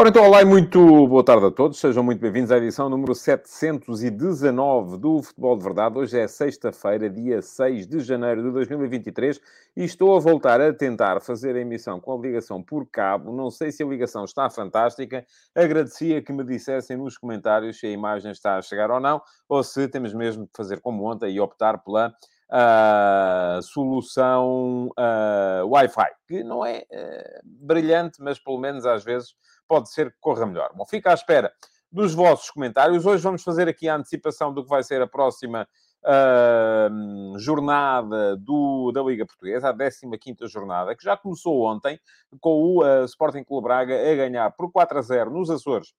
Ora então, olá e muito boa tarde a todos. Sejam muito bem-vindos à edição número 719 do Futebol de Verdade. Hoje é sexta-feira, dia 6 de janeiro de 2023 e estou a voltar a tentar fazer a emissão com a ligação por cabo. Não sei se a ligação está fantástica. Agradecia que me dissessem nos comentários se a imagem está a chegar ou não ou se temos mesmo de fazer como ontem e optar pela uh, solução uh, Wi-Fi, que não é uh, brilhante, mas pelo menos às vezes pode ser que corra melhor. Bom, fica à espera dos vossos comentários. Hoje vamos fazer aqui a antecipação do que vai ser a próxima uh, jornada do, da Liga Portuguesa, a 15ª jornada, que já começou ontem, com o uh, Sporting Clube Braga a ganhar por 4 a 0 nos Açores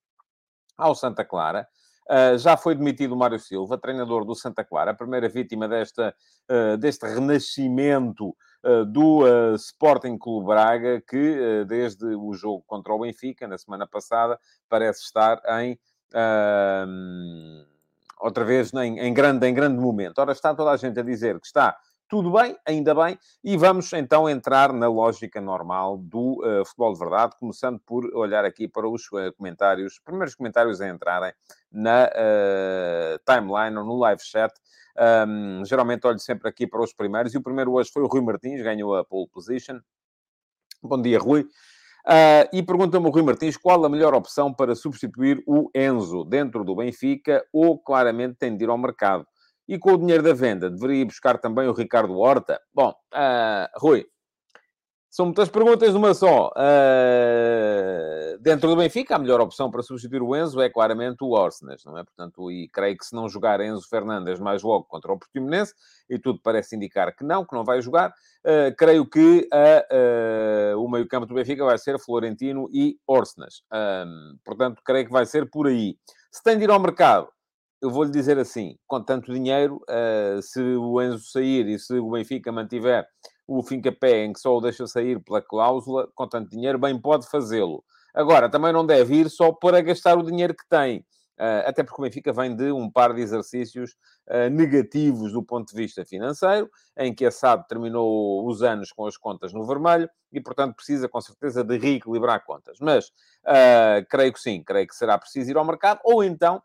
ao Santa Clara. Uh, já foi demitido o Mário Silva, treinador do Santa Clara, a primeira vítima desta, uh, deste renascimento uh, do Sporting Clube Braga, que desde o jogo contra o Benfica, na semana passada, parece estar em. outra vez em, em, grande, em grande momento. Ora, está toda a gente a dizer que está tudo bem, ainda bem, e vamos então entrar na lógica normal do uh, futebol de verdade, começando por olhar aqui para os uh, comentários, os primeiros comentários a entrarem na uh, timeline ou no live chat. Um, geralmente olho sempre aqui para os primeiros, e o primeiro hoje foi o Rui Martins, ganhou a pole position. Bom dia, Rui. Uh, e pergunta-me o Rui Martins qual a melhor opção para substituir o Enzo dentro do Benfica ou claramente tem de ir ao mercado. E com o dinheiro da venda, deveria buscar também o Ricardo Horta? Bom, uh, Rui, são muitas perguntas numa só. Uh, dentro do Benfica, a melhor opção para substituir o Enzo é claramente o Orsnes, não é? Portanto, e creio que se não jogar Enzo Fernandes mais logo contra o Portimonense, e tudo parece indicar que não, que não vai jogar, uh, creio que uh, o meio-campo do Benfica vai ser Florentino e Orsnes. portanto, creio que vai ser por aí. Se tem de ir ao mercado, eu vou-lhe dizer assim, com tanto dinheiro, uh, se o Enzo sair e se o Benfica mantiver o fim-capé em que só o deixa sair pela cláusula, com tanto dinheiro, bem pode fazê-lo. Agora, também não deve ir só para gastar o dinheiro que tem. Uh, até porque o Benfica vem de um par de exercícios uh, negativos do ponto de vista financeiro, em que a SAD terminou os anos com as contas no vermelho e, portanto, precisa com certeza de reequilibrar contas. Mas uh, creio que sim, creio que será preciso ir ao mercado, ou então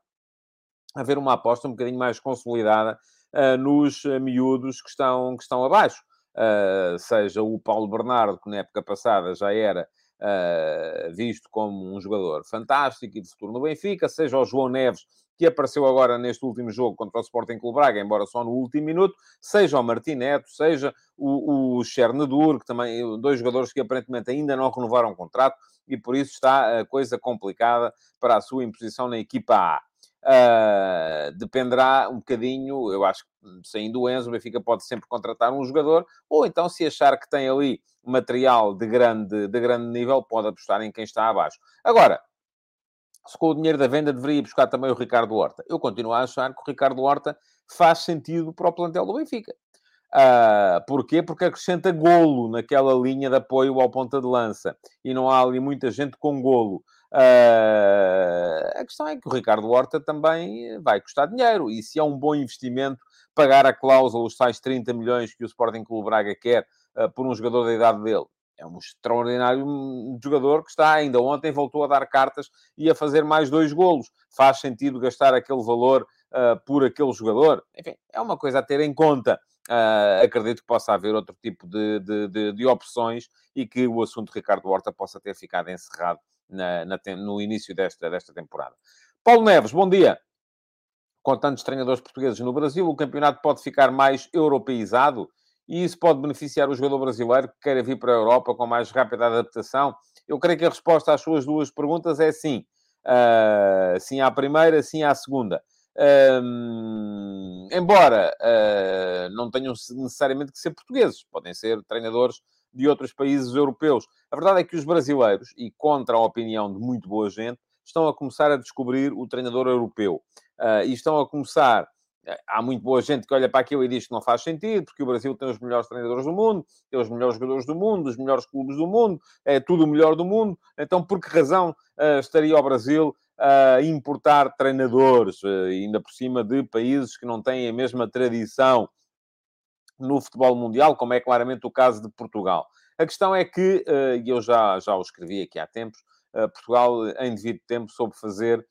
haver uma aposta um bocadinho mais consolidada uh, nos uh, miúdos que estão, que estão abaixo. Uh, seja o Paulo Bernardo, que na época passada já era uh, visto como um jogador fantástico e de futuro no Benfica, seja o João Neves, que apareceu agora neste último jogo contra o Sporting Clube Braga, embora só no último minuto, seja o Martineto, seja o, o Chernedur, que também, dois jogadores que aparentemente ainda não renovaram o contrato, e por isso está a coisa complicada para a sua imposição na equipa A. Uh, dependerá um bocadinho, eu acho que saindo o Enzo, o Benfica pode sempre contratar um jogador, ou então, se achar que tem ali material de grande, de grande nível, pode apostar em quem está abaixo. Agora, se com o dinheiro da venda deveria buscar também o Ricardo Horta. Eu continuo a achar que o Ricardo Horta faz sentido para o plantel do Benfica. Uh, porquê? Porque acrescenta golo naquela linha de apoio ao ponta de lança. E não há ali muita gente com golo. Uh, a questão é que o Ricardo Horta também vai custar dinheiro. E se é um bom investimento pagar a cláusula, os tais 30 milhões que o Sporting Clube Braga quer uh, por um jogador da idade dele, é um extraordinário jogador que está ainda ontem voltou a dar cartas e a fazer mais dois golos. Faz sentido gastar aquele valor uh, por aquele jogador? Enfim, é uma coisa a ter em conta. Uh, acredito que possa haver outro tipo de, de, de, de, opções e que o assunto Ricardo Horta possa ter ficado encerrado na, na, no início desta, desta temporada. Paulo Neves, bom dia. Com tantos treinadores portugueses no Brasil, o campeonato pode ficar mais europeizado e isso pode beneficiar o jogador brasileiro que queira vir para a Europa com mais rápida adaptação? Eu creio que a resposta às suas duas perguntas é sim. Uh, sim à primeira, sim à segunda. Embora uh, não tenham necessariamente que ser portugueses, podem ser treinadores de outros países europeus. A verdade é que os brasileiros, e contra a opinião de muito boa gente, estão a começar a descobrir o treinador europeu. Uh, e estão a começar há muito boa gente que olha para aquilo e diz que não faz sentido, porque o Brasil tem os melhores treinadores do mundo, tem os melhores jogadores do mundo, os melhores clubes do mundo, é tudo o melhor do mundo. Então, por que razão uh, estaria o Brasil a importar treinadores, uh, ainda por cima de países que não têm a mesma tradição no futebol mundial, como é claramente o caso de Portugal? A questão é que, uh, e eu já, já o escrevi aqui há tempos, Portugal, em devido tempo, soube fazer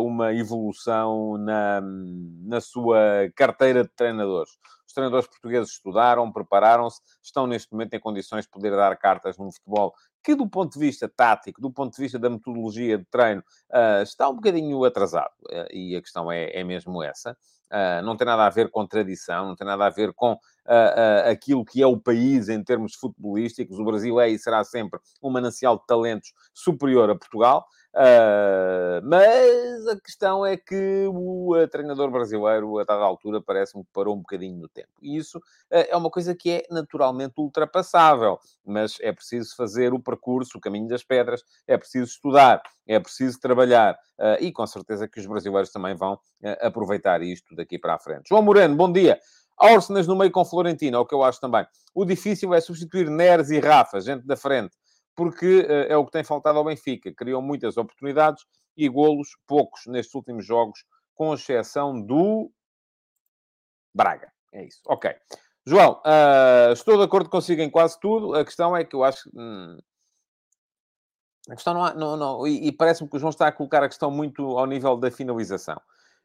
uma evolução na, na sua carteira de treinadores. Os treinadores portugueses estudaram, prepararam-se, estão neste momento em condições de poder dar cartas num futebol que, do ponto de vista tático, do ponto de vista da metodologia de treino, está um bocadinho atrasado. E a questão é, é mesmo essa. Não tem nada a ver com tradição, não tem nada a ver com uh, aquilo que é o país em termos futebolísticos. O Brasil é e será sempre um manancial de talentos superior a Portugal. Uh, mas a questão é que o treinador brasileiro, a dada altura, parece-me que parou um bocadinho no tempo. E isso uh, é uma coisa que é naturalmente ultrapassável, mas é preciso fazer o percurso, o caminho das pedras, é preciso estudar, é preciso trabalhar. Uh, e com certeza que os brasileiros também vão aproveitar isto daqui para a frente. João Moreno, bom dia. Órsenas no meio com Florentino, é o que eu acho também. O difícil é substituir Neres e Rafa, gente da frente porque uh, é o que tem faltado ao Benfica. Criou muitas oportunidades e golos poucos nestes últimos jogos, com exceção do Braga. É isso. Ok. João, uh, estou de acordo consigo em quase tudo. A questão é que eu acho. Hum, a questão não, há, não, não e, e parece-me que o João está a colocar a questão muito ao nível da finalização.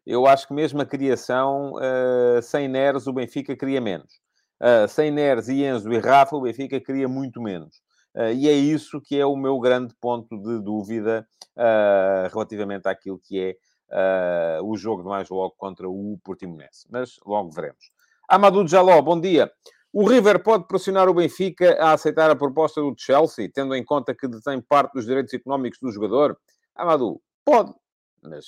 Eu acho que mesmo a criação, uh, sem Neres, o Benfica cria menos. Uh, sem Neres e Enzo e Rafa, o Benfica cria muito menos. Uh, e é isso que é o meu grande ponto de dúvida uh, relativamente àquilo que é uh, o jogo de mais logo contra o Portimonense. Mas logo veremos. Amadou Jaló, bom dia. O River pode pressionar o Benfica a aceitar a proposta do Chelsea, tendo em conta que detém parte dos direitos económicos do jogador? Amadou, pode, mas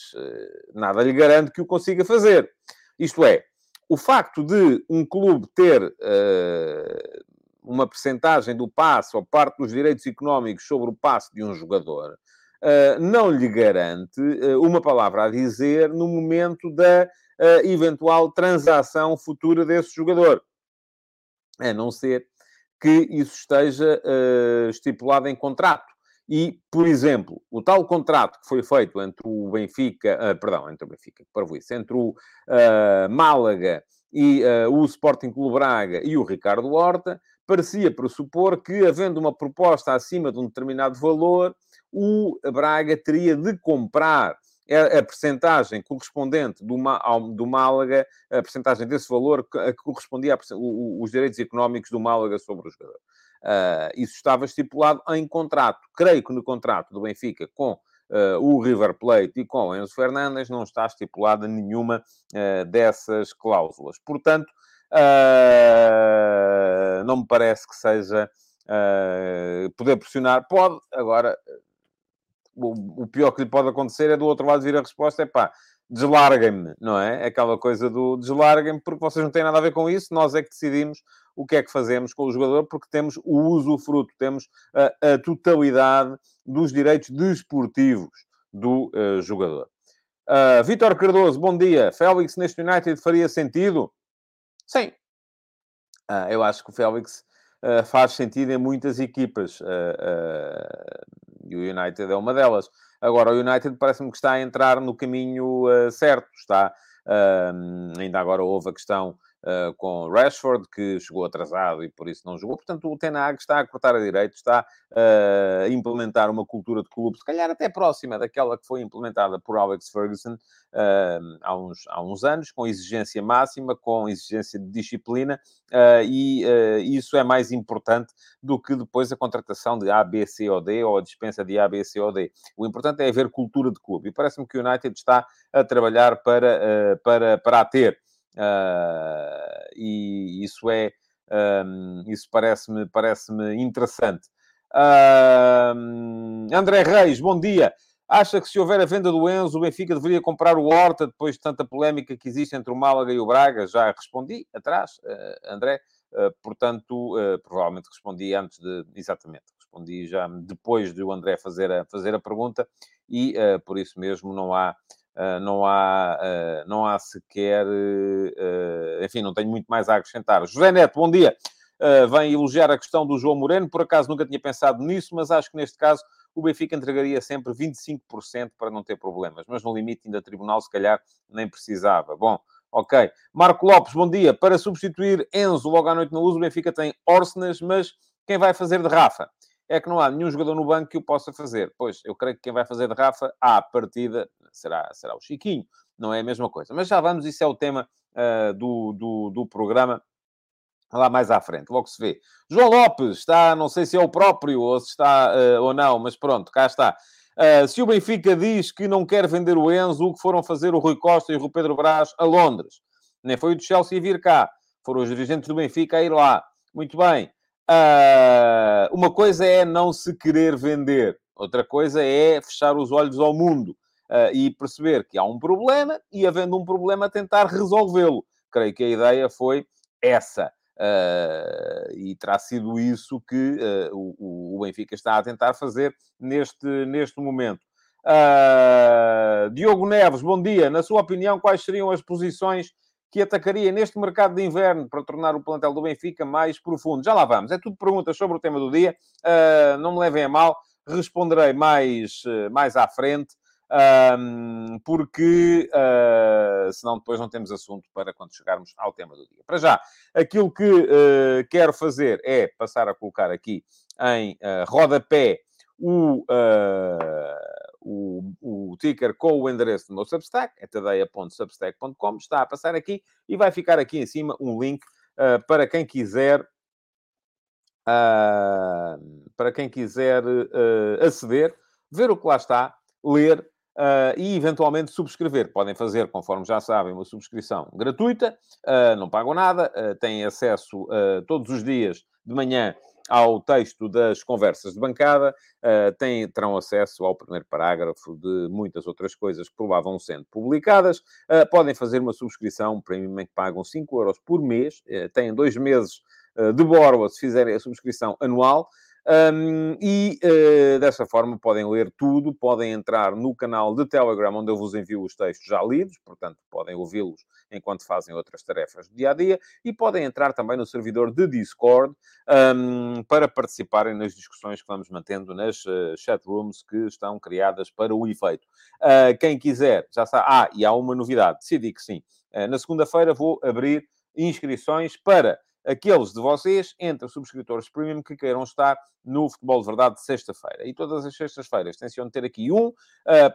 nada lhe garante que o consiga fazer. Isto é, o facto de um clube ter uh, uma percentagem do passe ou parte dos direitos económicos sobre o passe de um jogador, uh, não lhe garante uh, uma palavra a dizer no momento da uh, eventual transação futura desse jogador. A não ser que isso esteja estipulado em contrato. E, por exemplo, o tal contrato que foi feito entre o Benfica, perdão, entre o Benfica, para isso, entre o Málaga e uh, o Sporting Clube Braga e o Ricardo Horta, parecia pressupor que, havendo uma proposta acima de um determinado valor, o Braga teria de comprar a percentagem correspondente do, do Málaga, a percentagem desse valor que correspondia aos direitos económicos do Málaga sobre o jogador. Uh, isso estava estipulado em contrato. Creio que no contrato do Benfica com uh, o River Plate e com Enzo Fernandes não está estipulada nenhuma uh, dessas cláusulas. Portanto, Uh, não me parece que seja uh, poder pressionar. Pode, agora, o, o, pior que lhe pode acontecer é do outro lado vir a resposta: é pá, deslarguem-me, não é? Aquela coisa do deslarguem-me, porque vocês não têm nada a ver com isso, nós é que decidimos o que é que fazemos com o jogador, porque temos o uso fruto, temos a, a totalidade dos direitos desportivos do uh, jogador. Uh, Vítor Cardoso, bom dia. Félix neste United faria sentido? Sim. Uh, eu acho que o Félix uh, faz sentido em muitas equipas. Uh, e o United é uma delas. Agora, o United parece-me que está a entrar no caminho certo. Está, ainda agora houve a questão uh, com Rashford, que chegou atrasado e por isso não jogou. Portanto, o Ten Hag está a cortar a direito, está uh, a implementar uma cultura de clube, se calhar até próxima daquela que foi implementada por Alex Ferguson uh, há, uns, há uns anos, com exigência máxima, com exigência de disciplina, e isso é mais importante do que depois a contratação de A, B, C ou D ou a dispensa de A, B, C ou D. O importante é haver cultura de clube e parece-me que o United está a trabalhar para, para, para a ter. Uh, e isso é um, isso parece-me parece interessante. Uh, André Reis, bom dia. Acha que se houver a venda do Enzo, o Benfica deveria comprar o Horta depois de tanta polémica que existe entre o Málaga e o Braga? Já respondi atrás, uh, André. Uh, portanto, provavelmente respondi antes de. Exatamente, respondi já depois de o André fazer a, fazer a pergunta e por isso mesmo não há não, há, uh, não há sequer. Uh, enfim, não tenho muito mais a acrescentar. José Neto, bom dia. vem elogiar a questão do João Moreno. Por acaso nunca tinha pensado nisso, mas acho que neste caso o Benfica entregaria sempre 25% para não ter problemas. Mas no limite, ainda tribunal, se calhar nem precisava. Bom, ok. Marco Lopes, bom dia. Para substituir Enzo logo à noite na luz, o Benfica tem Orsenas, mas quem vai fazer de Rafa? é que não há nenhum jogador no banco que o possa fazer. Pois, eu creio que quem vai fazer de Rafa, à partida, será, será o Chiquinho. Não é a mesma coisa. Mas já vamos, isso é o tema uh, do, do, do programa lá mais à frente, logo se vê. João Lopes está, não sei se é o próprio ou se está uh, ou não, mas pronto, cá está. Uh, se o Benfica diz que não quer vender o Enzo, o que foram fazer o Rui Costa e o Pedro Brás a Londres? Nem foi o de Chelsea vir cá. Foram os dirigentes do Benfica a ir lá. Muito bem. Uh, uma coisa é não se querer vender, outra coisa é fechar os olhos ao mundo uh, e perceber que há um problema e, havendo um problema, tentar resolvê-lo. Creio que a ideia foi essa. Uh, e terá sido isso que o, o, Benfica está a tentar fazer neste, neste momento. Diogo Neves, bom dia. Na sua opinião, quais seriam as posições que atacaria neste mercado de inverno para tornar o plantel do Benfica mais profundo? Já lá vamos. É tudo perguntas sobre o tema do dia. Uh, não me levem a mal. Responderei mais, uh, mais à frente. Um, porque uh, senão depois não temos assunto para quando chegarmos ao tema do dia. Para já, aquilo que uh, quero fazer é passar a colocar aqui em uh, rodapé o, uh, o, o ticker com o endereço do meu Substack, é tadeia.substack.com, está a passar aqui e vai ficar aqui em cima um link uh, para quem quiser uh, para quem quiser aceder, ver o que lá está, ler Uh, e eventualmente subscrever. Podem fazer, conforme já sabem, uma subscrição gratuita, uh, não pagam nada, uh, têm acesso todos os dias de manhã ao texto das conversas de bancada, uh, têm, terão acesso ao primeiro parágrafo de muitas outras coisas que provavam sendo publicadas. Uh, podem fazer uma subscrição premium em que pagam 5 euros por mês, uh, têm dois meses de borla se fizerem a subscrição anual. Um, e uh, dessa forma podem ler tudo, podem entrar no canal de Telegram, onde eu vos envio os textos já lidos, portanto, podem ouvi-los enquanto fazem outras tarefas do dia a dia, e podem entrar também no servidor de Discord um, para participarem nas discussões que vamos mantendo nas uh, chat rooms que estão criadas para o efeito. Uh, quem quiser, já está. Ah, e há uma novidade, decidi que sim. Uh, na segunda-feira vou abrir inscrições para aqueles de vocês, entre subscritores premium, que queiram estar no Futebol de Verdade de sexta-feira. E todas as sextas-feiras tenciono ter aqui um uh,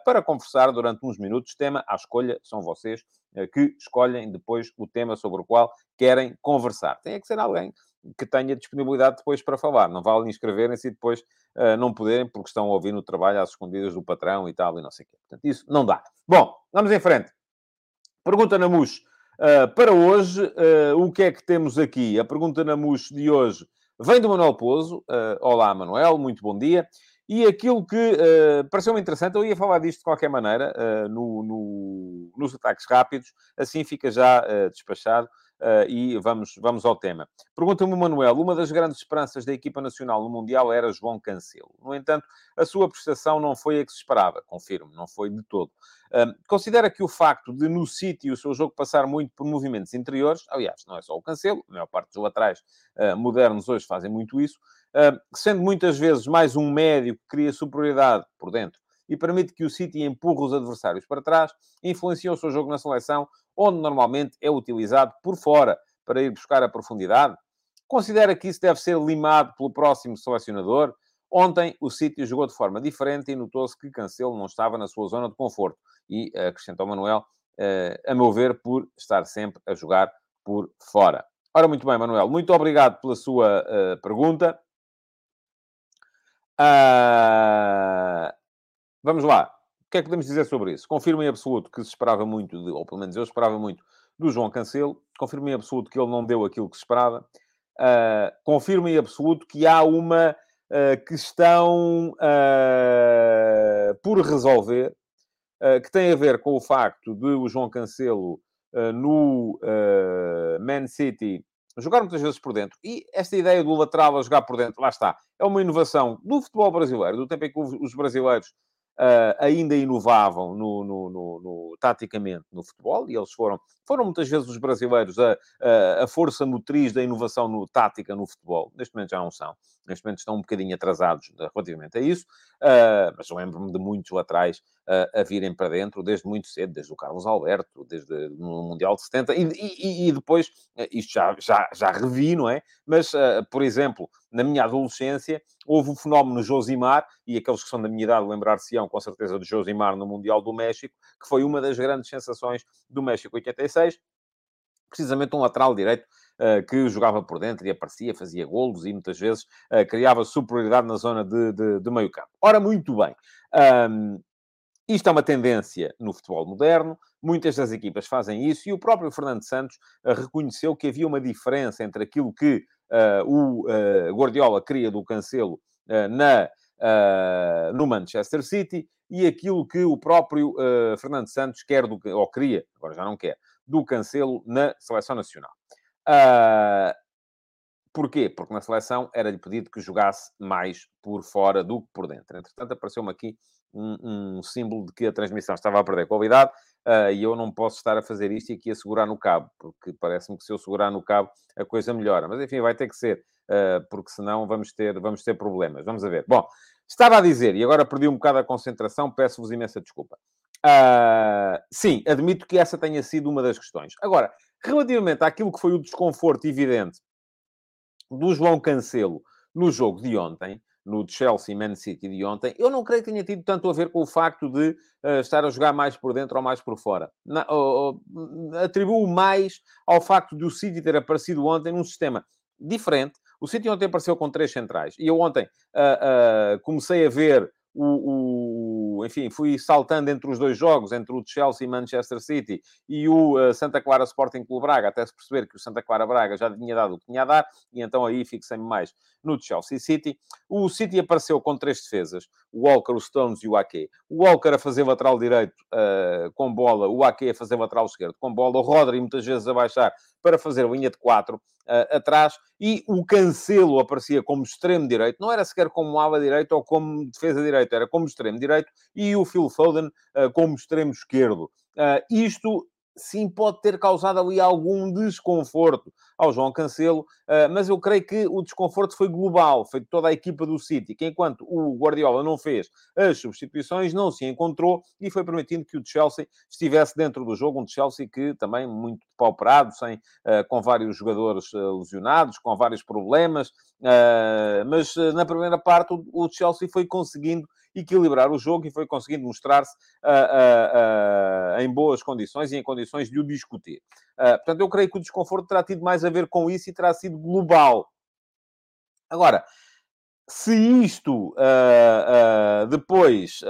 para conversar durante uns minutos. Tema à escolha, são vocês uh, que escolhem depois o tema sobre o qual querem conversar. Tem que ser alguém que tenha disponibilidade depois para falar. Não vale inscreverem-se e depois uh, não poderem, porque estão a ouvir no trabalho às escondidas do patrão e tal, e não sei o quê. Portanto, isso não dá. Bom, vamos em frente. Pergunta na MUS. Uh, para hoje, uh, o que é que temos aqui? A pergunta na MUS de hoje vem do Manuel Pozo. Uh, olá, Manuel, muito bom dia. E aquilo que uh, pareceu-me interessante, eu ia falar disto de qualquer maneira, no, no, nos ataques rápidos, assim fica já despachado. Uh, e vamos, vamos ao tema. Pergunta-me Manuel, uma das grandes esperanças da equipa nacional no Mundial era João Cancelo. No entanto, a sua prestação não foi a que se esperava, confirmo, não foi de todo. Uh, considera que o facto de no City o seu jogo passar muito por movimentos interiores, aliás, não é só o Cancelo, a maior parte dos laterais uh, modernos hoje fazem muito isso, sendo muitas vezes mais um médio que cria superioridade por dentro e permite que o City empurre os adversários para trás, influencia o seu jogo na seleção, onde normalmente é utilizado por fora para ir buscar a profundidade? Considera que isso deve ser limado pelo próximo selecionador? Ontem o City jogou de forma diferente e notou-se que Cancelo não estava na sua zona de conforto. E acrescentou Manuel, eh, a meu ver, por estar sempre a jogar por fora. Ora, muito bem, Manuel, muito obrigado pela sua uh, pergunta. Uh, Vamos lá. O que é que podemos dizer sobre isso? Confirmo em absoluto que se esperava muito, de, ou pelo menos eu esperava muito, do João Cancelo. Confirmo em absoluto que ele não deu aquilo que se esperava. Uh, confirmo em absoluto que há uma uh, questão uh, por resolver, que tem a ver com o facto de o João Cancelo no Man City jogar muitas vezes por dentro. E esta ideia do lateral a jogar por dentro, lá está, é uma inovação do futebol brasileiro, do tempo em que os brasileiros ainda inovavam no, no, no, no, taticamente no futebol, e eles foram, foram muitas vezes os brasileiros a, a, a, força motriz da inovação no tática no futebol. Neste momento já não são. Neste momento estão um bocadinho atrasados relativamente a isso, uh, mas lembro-me de muitos atrás uh, a virem para dentro desde muito cedo, desde o Carlos Alberto, desde no Mundial de 70, e, e, e depois, isto já, já, já revi, não é? Mas, por exemplo, na minha adolescência, houve o fenómeno Josimar, e aqueles que são da minha idade lembrar-se-ão com certeza de Josimar no Mundial do México, que foi uma das grandes sensações do México 86, precisamente um lateral direito uh, que jogava por dentro e aparecia, fazia golos e muitas vezes uh, criava superioridade na zona de, de, de meio campo. Ora, muito bem. Um, isto é uma tendência no futebol moderno, muitas das equipas fazem isso, e o próprio Fernando Santos uh, reconheceu que havia uma diferença entre aquilo que uh, o uh, Guardiola queria do Cancelo na, no Manchester City e aquilo que o próprio Fernando Santos quer, do, ou queria, agora já não quer, do Cancelo na Seleção Nacional. Porquê? Porque na seleção era-lhe pedido que jogasse mais por fora do que por dentro. Entretanto, apareceu-me aqui um, um, símbolo de que a transmissão estava a perder qualidade uh, e eu não posso estar a fazer isto e aqui a segurar no cabo, porque parece-me que se eu segurar no cabo a coisa melhora. Mas enfim, vai ter que ser, uh, porque senão vamos ter, vamos ter problemas. Vamos a ver. Bom, estava a dizer, e agora perdi um bocado a concentração, peço-vos imensa desculpa. Uh, sim, admito que essa tenha sido uma das questões. Agora, relativamente àquilo que foi o desconforto evidente do João Cancelo no jogo de ontem, no Chelsea Man City de ontem, eu não creio que tenha tido tanto a ver com o facto de uh, estar a jogar mais por dentro ou mais por fora. Na, uh, uh, atribuo mais ao facto de o City ter aparecido ontem num sistema diferente. O City ontem apareceu com três centrais. E eu ontem comecei a ver o, o, enfim, fui saltando entre os dois jogos, entre o Chelsea e Manchester City e o uh, Santa Clara Sporting Clube Braga, até se perceber que o Santa Clara Braga já tinha dado o que tinha a dar, e então aí fixei-me mais no Chelsea City. O City apareceu com três defesas, o Walker, o Stones e o Ake. O Walker a fazer lateral direito uh, com bola, o Ake a fazer lateral esquerdo com bola, o Rodri muitas vezes a baixar para fazer linha de quatro uh, atrás, e o Cancelo aparecia como extremo direito, não era sequer como ala direito ou como defesa direito, era como extremo direito, e o Phil Foden uh, como extremo esquerdo. Uh, isto sim pode ter causado ali algum desconforto ao João Cancelo, ah, mas eu creio que o desconforto foi global, foi de toda a equipa do City, que enquanto o Guardiola não fez as substituições, não se encontrou e foi permitindo que o Chelsea estivesse dentro do jogo, um Chelsea que também muito pauperado, sem, ah, com vários jogadores ah, lesionados, com vários problemas, mas na primeira parte o Chelsea foi conseguindo equilibrar o jogo e foi conseguindo mostrar-se uh, uh, uh, em boas condições e em condições de o discutir. portanto, eu creio que o desconforto terá tido mais a ver com isso e terá sido global. Agora, se isto depois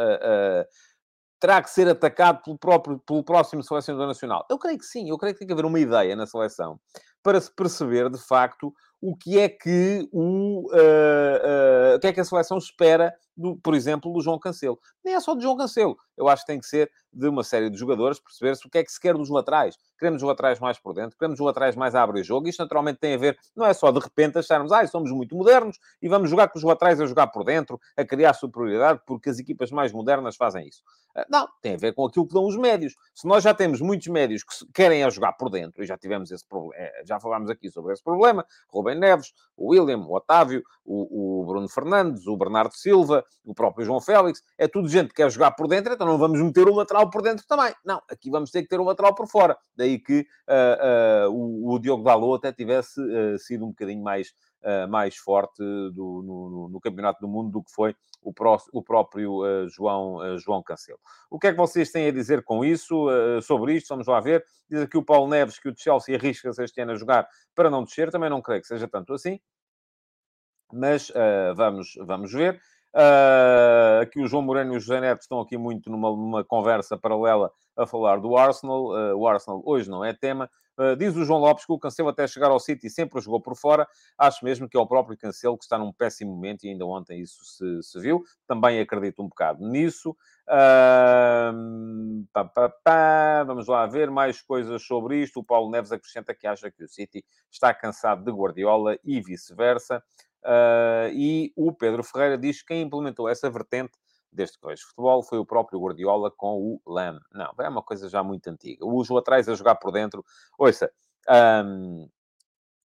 terá que ser atacado pelo, próprio, pelo próximo selecionador nacional? Eu creio que sim, eu creio que tem que haver uma ideia na seleção para se perceber, de facto, o que é que o, uh, uh, o que é que a seleção espera, do, por exemplo, do João Cancelo. Nem é só do João Cancelo. Eu acho que tem que ser de uma série de jogadores perceber-se o que é que se quer dos laterais. Queremos os laterais mais por dentro, queremos os laterais mais a abrir jogo. Isto naturalmente tem a ver, não é só de repente acharmos, ah, somos muito modernos e vamos jogar com os laterais a jogar por dentro, a criar superioridade, porque as equipas mais modernas fazem isso. Ah, não, tem a ver com aquilo que dão os médios. Se nós já temos muitos médios que querem a jogar por dentro, e já tivemos esse problema, eh, já falámos aqui sobre esse problema, Rubem Neves, o William, o Otávio, o, o Bruno Fernandes, o Bernardo Silva, o próprio João Félix, é tudo gente que quer jogar por dentro, então não vamos meter o lateral por dentro também. Não, aqui vamos ter que ter o lateral por fora. Daí que uh, uh, o, o, Diogo Dalot até tivesse uh, sido um bocadinho mais, mais forte do, no, no, Campeonato do Mundo do que foi o, pró o próprio João, João Cancelo. O que é que vocês têm a dizer com isso, sobre isto? Vamos lá ver. Diz aqui o Paulo Neves que o Chelsea arrisca-se este ano a jogar para não descer. Também não creio que seja tanto assim. Mas vamos, vamos ver. Uh, aqui o João Moreno e o José Neto estão aqui muito numa, numa conversa paralela a falar do Arsenal. Uh, o Arsenal hoje não é tema. Uh, diz o João Lopes que o Cancelo até chegar ao City sempre jogou por fora. Acho mesmo que é o próprio Cancelo que está num péssimo momento e ainda ontem isso se, se viu. Também acredito um bocado nisso. Uh, pá, pá, pá. Vamos lá ver mais coisas sobre isto. O Paulo Neves acrescenta que acha que o City está cansado de Guardiola e vice-versa. Uh, e o Pedro Ferreira diz que quem implementou essa vertente desde que vejo futebol, foi o próprio Guardiola com o Lam. Não, é uma coisa já muito antiga. O uso atrás a jogar por dentro. Ouça, um,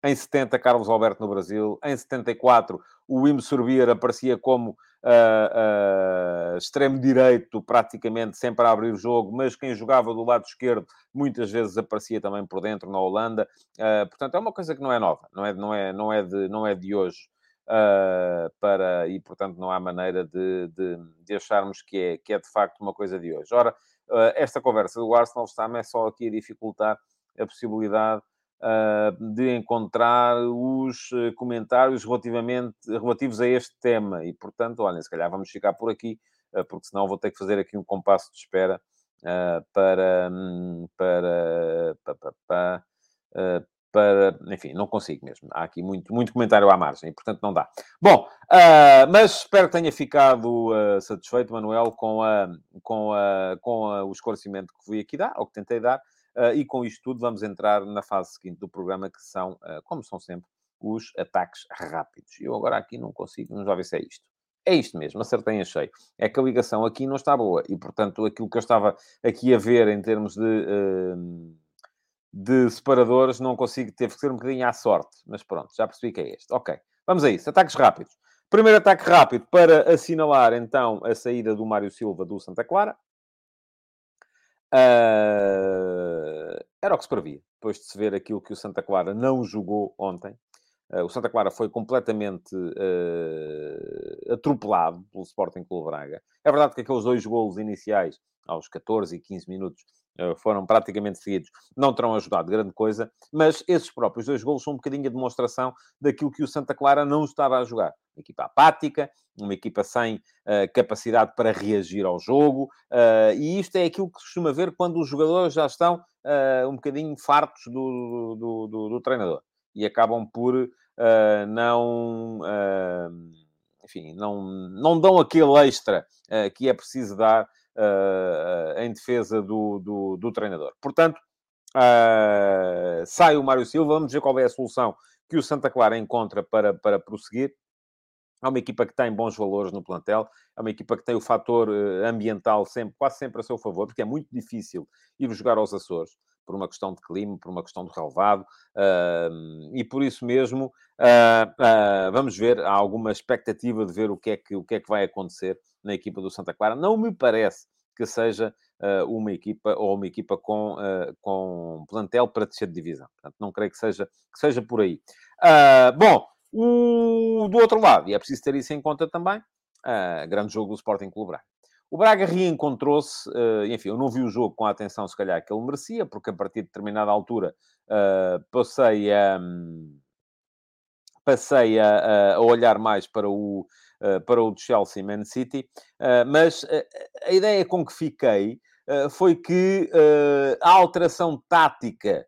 em 70, Carlos Alberto no Brasil. Em 74, o Wim Sorbier aparecia como uh, uh, extremo direito, praticamente sempre a abrir o jogo, mas quem jogava do lado esquerdo muitas vezes aparecia também por dentro na Holanda. Uh, portanto, é uma coisa que não é nova, não é, não é, não é, de, não é de hoje. Para, e, portanto, não há maneira de, de, de, acharmos que é, que é de facto uma coisa de hoje. Ora, esta conversa do Arsenal está-me é só aqui a dificultar a possibilidade uh, de encontrar os comentários relativamente, relativos a este tema. E, portanto, olhem, se calhar vamos ficar por aqui, uh, porque senão vou ter que fazer aqui um compasso de espera uh, para, hum, para, para, para, para, enfim, não consigo mesmo. Há aqui muito, muito comentário à margem, portanto não dá. Bom, uh, mas espero que tenha ficado uh, satisfeito, Manuel, com, a, com, a, com a, o esclarecimento que fui aqui dar, ou que tentei dar, Uh, e com isto tudo, vamos entrar na fase seguinte do programa, que são, como são sempre, os ataques rápidos. Eu agora aqui não consigo, vamos lá ver se é isto. É isto mesmo, acertei em cheio. É que a ligação aqui não está boa e, portanto, aquilo que eu estava aqui a ver em termos de, de separadores, não consigo, teve que ser um bocadinho à sorte. Mas pronto, já percebi que é este. Ok, vamos a isso. Ataques rápidos. Primeiro ataque rápido para assinalar, então, a saída do Mário Silva do Santa Clara. Uh, era o que se previa, depois de se ver aquilo que o Santa Clara não jogou ontem. Uh, o Santa Clara foi completamente uh, atropelado pelo Sporting Clube Braga. É verdade que aqueles dois golos iniciais, aos 14 e 15 minutos, foram praticamente seguidos, não terão ajudado grande coisa, mas esses próprios dois golos são um bocadinho a demonstração daquilo que o Santa Clara não estava a jogar. Uma equipa apática, uma equipa sem uh, capacidade para reagir ao jogo, uh, e isto é aquilo que se costuma ver quando os jogadores já estão uh, um bocadinho fartos do, do, do, do treinador e acabam por não enfim, não, não dão aquele extra uh, que é preciso dar em defesa do, do, do treinador. Portanto, uh, sai o Mário Silva, vamos ver qual é a solução que o Santa Clara encontra para, para prosseguir. É uma equipa que tem bons valores no plantel, é uma equipa que tem o fator ambiental sempre, quase sempre a seu favor, porque é muito difícil ir jogar aos Açores por uma questão de clima, por uma questão de relevado, uh, e por isso mesmo uh, uh, vamos ver, há alguma expectativa de ver o que, é que, o que é que vai acontecer na equipa do Santa Clara. Não me parece que seja uma equipa ou uma equipa com, com plantel para descer de divisão. Portanto, não creio que seja, que seja por aí. bom, o, do outro lado, e é preciso ter isso em conta também, grande jogo do Sporting Clube Braga. O Braga reencontrou-se, uh, enfim, eu não vi o jogo com a atenção, se calhar, que ele merecia, porque a partir de determinada altura passei a. passei a, a, olhar mais para o, para o Chelsea Man City, mas a ideia com que fiquei foi que a alteração tática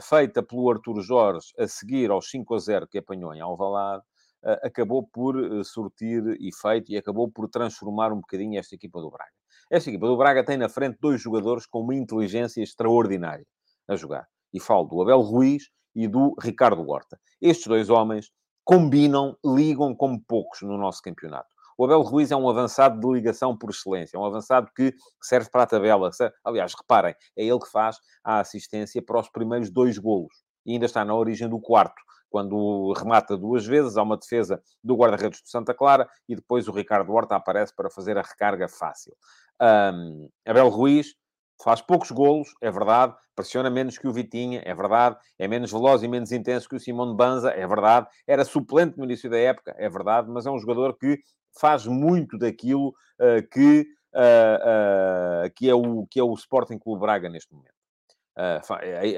feita pelo Artur Jorge a seguir aos 5 a 0 que apanhou em Alvalade eh, acabou por eh, surtir efeito e acabou por transformar um bocadinho esta equipa do Braga. Esta equipa do Braga tem na frente dois jogadores com uma inteligência extraordinária a jogar. E falo do Abel Ruiz e do Ricardo Horta. Estes dois homens combinam, ligam como poucos no nosso campeonato. O Abel Ruiz é um avançado de ligação por excelência, é um avançado que serve para a tabela. Aliás, reparem, é ele que faz a assistência para os primeiros dois golos. E ainda está na origem do quarto quando remata duas vezes, há uma defesa do guarda-redes do Santa Clara e depois o Ricardo Horta aparece para fazer a recarga fácil. Um, Abel Ruiz faz poucos golos, é verdade, pressiona menos que o Vitinha, é verdade, é menos veloz e menos intenso que o Simão Banza, é verdade, era suplente no início da época, é verdade, mas é um jogador que faz muito daquilo uh, que, uh, uh, que, é o, que é o Sporting Clube Braga neste momento.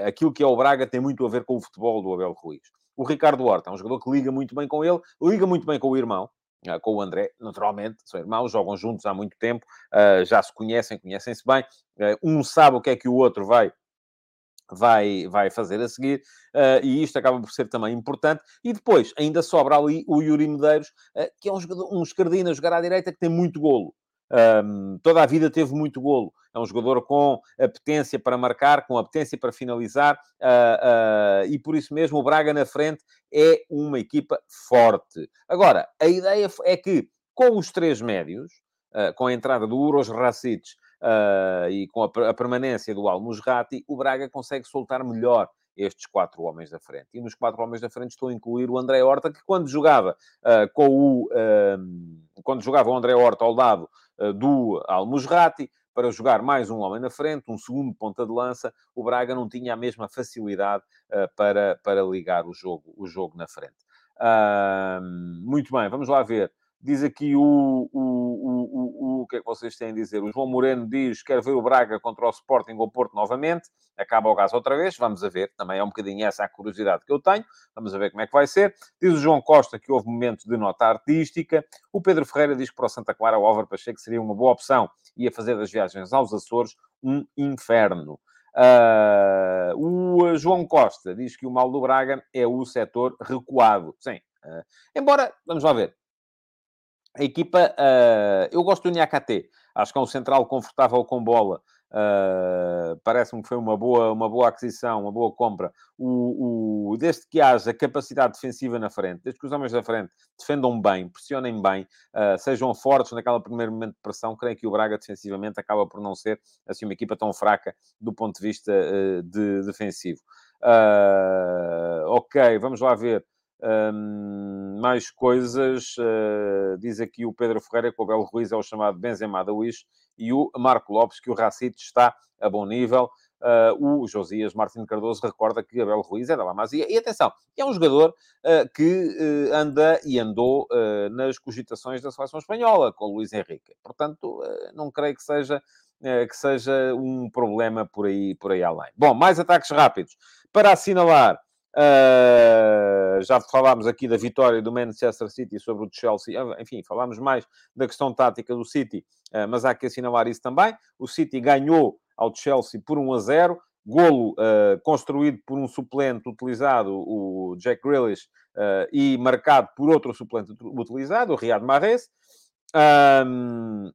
aquilo que é o Braga tem muito a ver com o futebol do Abel Ruiz. O Ricardo Horta é um jogador que liga muito bem com ele, liga muito bem com o irmão, com o André, naturalmente, são irmãos, jogam juntos há muito tempo, ah, já se conhecem, conhecem-se bem, ah, um sabe o que é que o outro vai vai, vai fazer a seguir, uh, e isto acaba por ser também importante. E depois, ainda sobra ali o Yuri Medeiros, uh, que é um, jogador, um escardino a jogar à direita que tem muito golo. Um, toda a vida teve muito golo. É um jogador com apetência para marcar, com apetência para finalizar, uh, uh, e por isso mesmo o Braga na frente é uma equipa forte. Agora, a ideia é que com os três médios, com a entrada do Uros Racic e com a, a permanência do Al-Musrati, o Braga consegue soltar melhor estes quatro homens da frente. E nos quatro homens da frente estou a incluir o André Horta, que quando jogava uh, com o... Uh, quando jogava o André Horta ao lado uh, do Al-Musrati, para jogar mais um homem na frente, um segundo ponta de lança, o Braga não tinha a mesma facilidade para, para ligar o jogo, o jogo na frente. muito bem, vamos lá ver. Diz aqui o, o, o, o, o que é que vocês têm a dizer. O João Moreno diz que quer ver o Braga contra o Sporting ou Porto novamente. Acaba o gás outra vez. Vamos a ver. Também é um bocadinho essa a curiosidade que eu tenho. Vamos a ver como é que vai ser. Diz o João Costa que houve momentos de nota artística. O Pedro Ferreira diz que para o Santa Clara o Álvaro Pacheco seria uma boa opção. Ia fazer das viagens aos Açores um inferno. Uh, o João Costa diz que o mal do Braga é o setor recuado. Sim. Uh, embora, vamos lá ver, a equipa, uh, eu gosto do Niakate, acho que é um central confortável com bola. Uh, Parece-me que foi uma boa, uma boa aquisição, uma boa compra. O, o, desde que haja capacidade defensiva na frente, desde que os homens da frente defendam bem, pressionem bem, uh, sejam fortes naquela primeiro momento de pressão, creio que o Braga defensivamente acaba por não ser assim uma equipa tão fraca do ponto de vista uh, de defensivo. ok, vamos lá ver. Mais coisas, uh, diz aqui o Pedro Ferreira que o Abel Ruiz é o chamado Benzema da Wish e o Marco Lopes que o Racite está a bom nível. Uh, o Josias Martins Cardoso recorda que Abel Ruiz é da La Masia. E atenção, é um jogador uh, que anda e andou nas cogitações da seleção espanhola com o Luís Henrique. Portanto, não creio que seja que seja um problema por aí, por aí além. Bom, mais ataques rápidos. Para assinalar Uh, já falámos aqui da vitória do Manchester City sobre o Chelsea, ah, enfim, falámos mais da questão tática do City, uh, mas há que assinalar isso também. O City ganhou ao Chelsea por 1 a 0, golo uh, construído por um suplente utilizado, o Jack Grealish, e marcado por outro suplente utilizado, o Riyad Mahrez. Um,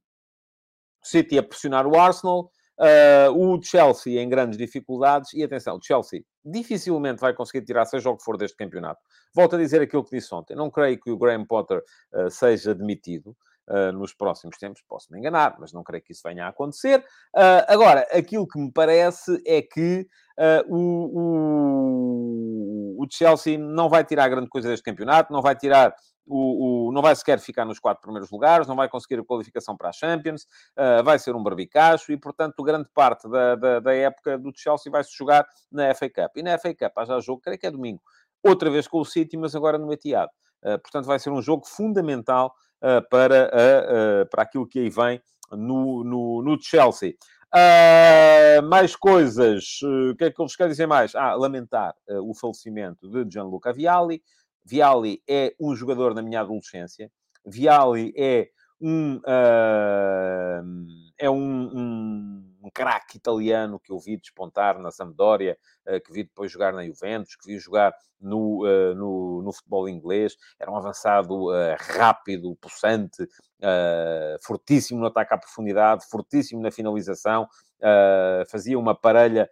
City a pressionar o Arsenal. Uh, o Chelsea em grandes dificuldades, e atenção, o Chelsea dificilmente vai conseguir tirar seja o que for deste campeonato. Volto a dizer aquilo que disse ontem. Não creio que o Graham Potter uh, seja demitido. Uh, nos próximos tempos, posso me enganar, mas não creio que isso venha a acontecer. Uh, agora, aquilo que me parece é que uh, o, o, o, Chelsea não vai tirar grande coisa deste campeonato, não vai tirar o, o, não vai sequer ficar nos quatro primeiros lugares, não vai conseguir a qualificação para a Champions, uh, vai ser um barbicacho e, portanto, grande parte da, da, da, época do Chelsea vai-se jogar na FA Cup. E na FA Cup há já jogo, creio que é domingo, outra vez com o City, mas agora no Etihad. Uh, portanto, vai ser um jogo fundamental uh, para, para aquilo que aí vem no, no, no Chelsea. Uh, mais coisas. O uh, que é que eu vos quero dizer mais? Ah, lamentar uh, o falecimento de Gianluca Vialli. Viali é um jogador da minha adolescência. Viali é um, uh, é um, um, craque italiano que eu vi despontar na Sampdoria, uh, que vi depois jogar na Juventus, que vi jogar no, uh, no, no, futebol inglês. Era um avançado rápido, possante, fortíssimo no ataque à profundidade, fortíssimo na finalização. fazia uma parelha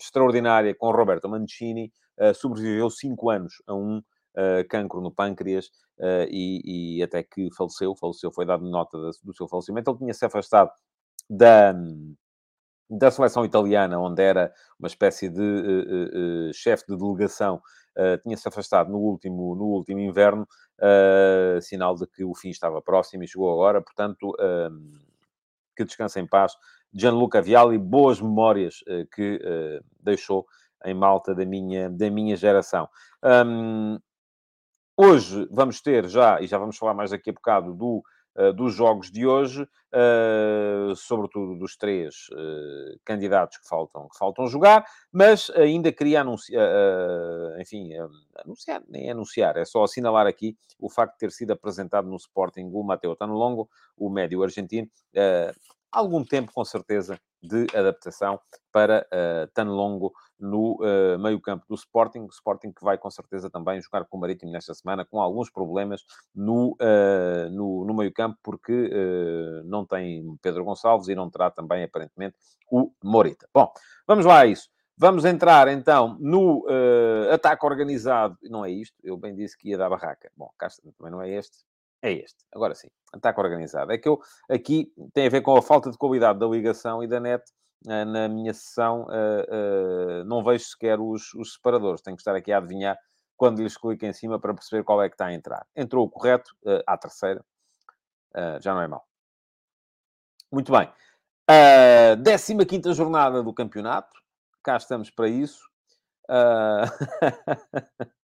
extraordinária com Roberto Mancini. Eh, sobreviveu cinco anos a um uh, cancro no pâncreas uh, e, e, até que faleceu. Faleceu, foi dado nota do seu falecimento. Ele tinha se afastado da, da seleção italiana, onde era uma espécie de uh, chefe de delegação. tinha-se afastado no último, no último inverno, sinal de que o fim estava próximo e chegou agora. Portanto, que descanse em paz. Gianluca Vialli, boas memórias que deixou em malta da minha, da minha geração. Um, hoje vamos ter já, e já vamos falar mais daqui a bocado, do, uh, dos jogos de hoje, uh, sobretudo dos três uh, candidatos que faltam, que faltam jogar, mas ainda queria anunciar, enfim, anunciar, nem anunciar, é só assinalar aqui o facto de ter sido apresentado no Sporting o Mateo Tanlongo, o médio argentino, algum tempo, com certeza, de adaptação para uh, Tan Longo no uh, meio-campo do Sporting. Sporting que vai, com certeza, também jogar com o Marítimo nesta semana, com alguns problemas no, uh, no, no meio-campo, porque uh, não tem Pedro Gonçalves e não terá também, aparentemente, o Morita. Bom, vamos lá a isso. Vamos entrar então no uh, ataque organizado. Não é isto, eu bem disse que ia dar barraca. Bom, cá também não é este, é este. Agora sim, ataque organizado. É que eu, aqui, tem a ver com a falta de qualidade da ligação e da net. Uh, na minha sessão, uh, não vejo sequer os, os separadores. Tenho que estar aqui a adivinhar quando lhes clico em cima para perceber qual é que está a entrar. Entrou o correto, à terceira. já não é mal. Muito bem. Uh, 15 jornada do campeonato. Cá estamos para isso. Uh...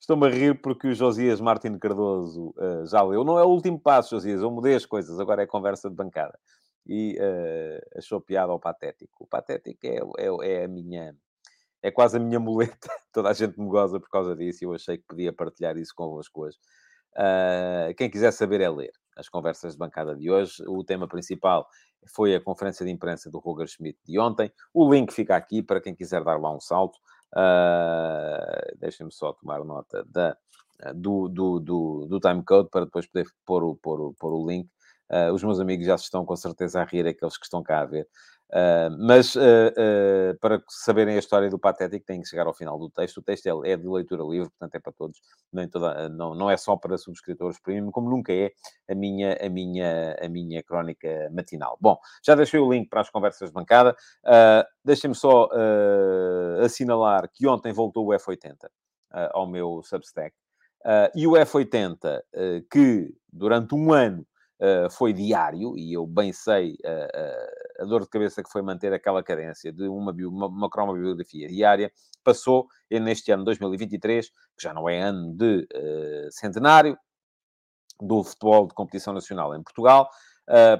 Estou-me a rir porque o Josias Martins Cardoso uh, já leu. Não é o último passo, Josias. Eu mudei as coisas. Agora é conversa de bancada. E uh, achou piada ao patético. O patético é, é, é, a minha... É quase a minha muleta. Toda a gente me goza por causa disso. E eu achei que podia partilhar isso convosco hoje. Uh, quem quiser saber é ler as conversas de bancada de hoje. O tema principal foi a conferência de imprensa do Roger Schmidt de ontem. O link fica aqui para quem quiser dar lá um salto. Uh, Deixem-me só tomar nota da, do, do, do, do timecode para depois poder pôr o, pôr o, pôr o link. Uh, os meus amigos já se estão com certeza a rir, aqueles que estão cá a ver. Uh, mas uh, uh, para saberem a história do Patético, têm que chegar ao final do texto. O texto é, é de leitura livre, portanto é para todos, nem toda, não, não é só para subscritores premium, como nunca é a minha, a, minha, a minha crónica matinal. Bom, já deixei o link para as conversas de bancada. Deixem-me só assinalar que ontem voltou o F80 ao meu Substack. e o F80, que durante um ano foi diário, e eu bem sei a dor de cabeça que foi manter aquela cadência de uma, bio, uma, uma cromobiografia diária, passou neste ano 2023, que já não é ano de centenário do futebol de competição nacional em Portugal,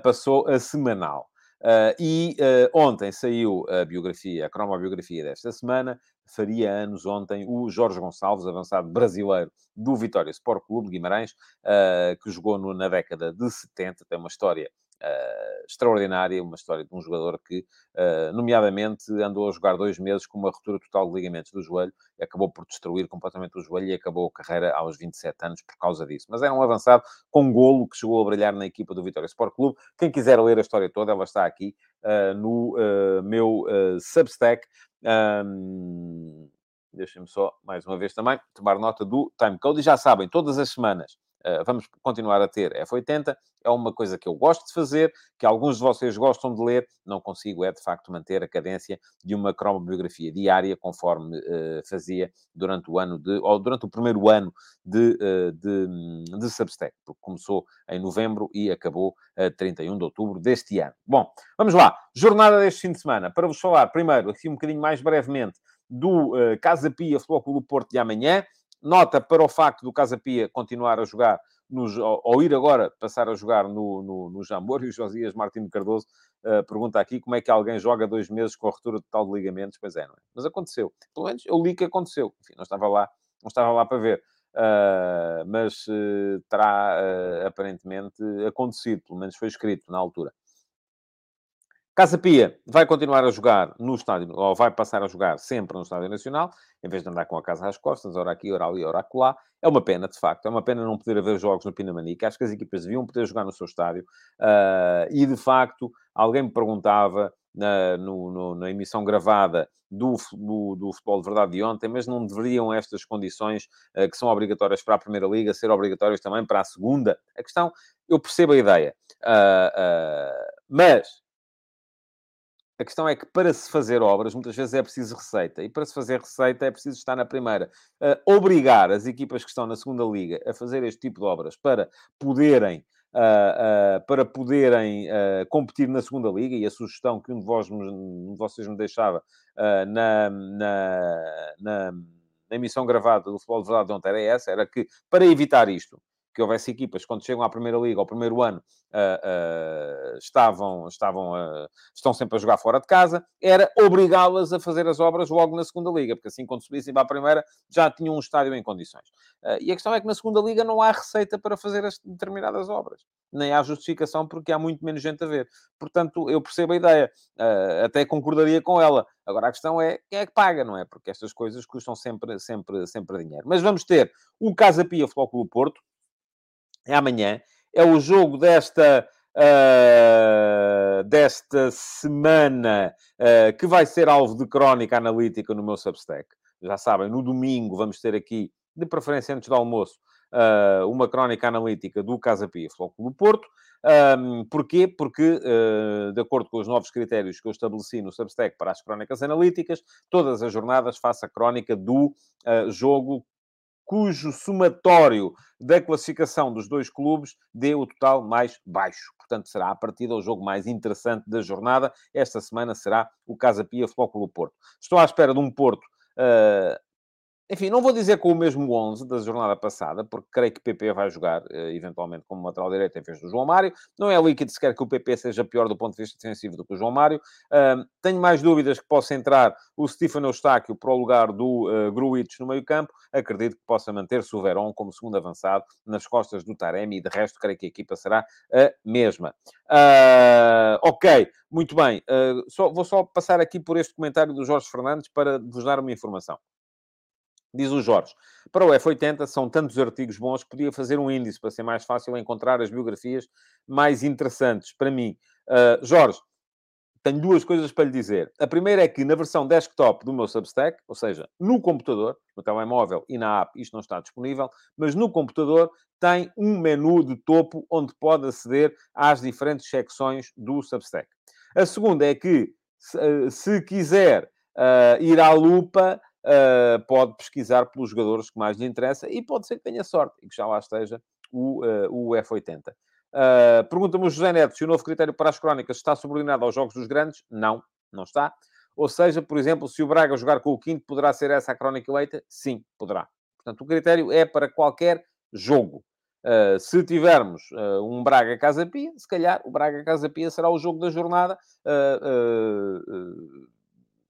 passou a semanal. Uh, e uh, ontem saiu a biografia, a cromobiografia desta semana. Faria anos ontem o Jorge Gonçalves, avançado brasileiro do Vitória Sport Clube de Guimarães, uh, que jogou no, na década de 70. Tem uma história uh, extraordinária, uma história de um jogador que, uh, nomeadamente, andou a jogar dois meses com uma ruptura total de ligamentos do joelho, acabou por destruir completamente o joelho e acabou a carreira aos 27 anos por causa disso. Mas era um avançado com um golo que chegou a brilhar na equipa do Vitória Sport Clube. Quem quiser ler a história toda, ela está aqui uh, no meu Substack. Um, Deixem-me só, mais uma vez também, tomar nota do timecode. E já sabem, todas as semanas vamos continuar a ter F80. É uma coisa que eu gosto de fazer, que alguns de vocês gostam de ler. Não consigo, é de facto, manter a cadência de uma cromobiografia diária, conforme uh, fazia durante o ano de, ou durante o primeiro ano de, uh, de, de Substack, porque começou em novembro e acabou a 31 de outubro deste ano. Bom, vamos lá. Jornada deste fim de semana. Para vos falar, primeiro, aqui um bocadinho mais brevemente, do uh, Casa Pia Futebol Clube Porto de amanhã. Nota para o facto do Casa Pia continuar a jogar, nos, ou, ir agora passar a jogar no, no, no Jambor. E o Josias Martins Cardoso uh, pergunta aqui como é que alguém joga dois meses com a ruptura total de ligamentos. Pois é, não é? Mas aconteceu. Pelo menos eu li que aconteceu. Enfim, não estava lá, não estava lá para ver. Uh, mas uh, terá aparentemente acontecido, pelo menos foi escrito na altura. Casa Pia vai continuar a jogar no estádio, ou vai passar a jogar sempre no Estádio Nacional, em vez de andar com a casa às costas, ora aqui, ora ali, ora acolá. É uma pena, de facto. É uma pena não poder haver jogos no Pinamanica. Acho que as equipas deviam poder jogar no seu estádio. Uh, e, de facto, alguém me perguntava na, no, no, na emissão gravada do, do, do, Futebol de Verdade de ontem, mas não deveriam estas condições uh, que são obrigatórias para a Primeira Liga ser obrigatórias também para a Segunda? A questão, eu percebo a ideia. Uh, mas a questão é que para se fazer obras, muitas vezes é preciso receita. E para se fazer receita é preciso estar na primeira. Uh, obrigar as equipas que estão na segunda liga a fazer este tipo de obras para poderem, uh, uh, para poderem competir na segunda liga, e a sugestão que um de, vós, um de vocês me deixava na, na, na, na, emissão gravada do Futebol de Verdade de ontem era essa, era que para evitar isto, que houvesse equipas quando chegam à Primeira Liga, ao primeiro ano, uh, uh, estavam, estavam uh, estão sempre a jogar fora de casa, era obrigá-las a fazer as obras logo na Segunda Liga, porque assim, quando subissem para a Primeira, já tinham um estádio em condições. e a questão é que na Segunda Liga não há receita para fazer as determinadas obras. Nem há justificação porque há muito menos gente a ver. Portanto, eu percebo a ideia. até concordaria com ela. Agora, a questão é quem é que paga, não é? Porque estas coisas custam sempre, sempre, sempre dinheiro. Mas vamos ter o Casa Pia Futebol Clube Porto, é amanhã, é o jogo desta, uh, desta semana uh, que vai ser alvo de crónica analítica no meu Substack. Já sabem, no domingo vamos ter aqui, de preferência antes do almoço, uh, uma crónica analítica do Casa Pia Futebol do Porto. Um, porquê? Porque, de acordo com os novos critérios que eu estabeleci no Substack para as crónicas analíticas, todas as jornadas faço a crónica do jogo cujo somatório da classificação dos dois clubes dê o total mais baixo. Portanto, será a partida o jogo mais interessante da jornada. Esta semana será o Casa Pia Futebol Clube Porto. Estou à espera de um Porto uh, enfim, não vou dizer com o mesmo 11 da jornada passada, porque creio que o PP vai jogar, eh, eventualmente, como lateral direito em vez do João Mário. Não é líquido sequer que o PP seja pior do ponto de vista defensivo do que o João Mário. Tenho mais dúvidas que possa entrar o Stefano Eustáquio para o lugar do uh, no meio campo. Acredito que possa manter-se o Verón como segundo avançado nas costas do Taremi e, de resto, creio que a equipa será a mesma. Uh, ok, muito bem. Uh, só, vou só passar aqui por este comentário do Jorge Fernandes para vos dar uma informação. Diz o Jorge, para o F80 são tantos artigos bons que podia fazer um índice para ser mais fácil encontrar as biografias mais interessantes para mim. Uh, Jorge, tenho duas coisas para lhe dizer. A primeira é que na versão desktop do meu Substack, ou seja, no computador, no telemóvel e na app, isto não está disponível, mas no computador tem um menu de topo onde pode aceder às diferentes secções do Substack. A segunda é que, se, ah, se quiser uh, ir à lupa, uh, pode pesquisar pelos jogadores que mais lhe interessa e pode ser que tenha sorte e que já lá esteja o, uh, o F80. Uh, ah, Pergunta-me o José Neto se o novo critério para as crónicas está subordinado aos jogos dos grandes. Não, não está. Ou seja, por exemplo, se o Braga jogar com o quinto, poderá ser essa a crónica eleita? Sim, poderá. Portanto, o critério é para qualquer jogo. Uh, se tivermos uh, um Braga Casa Pia, se calhar o Braga Casa Pia será o jogo da jornada. Uh,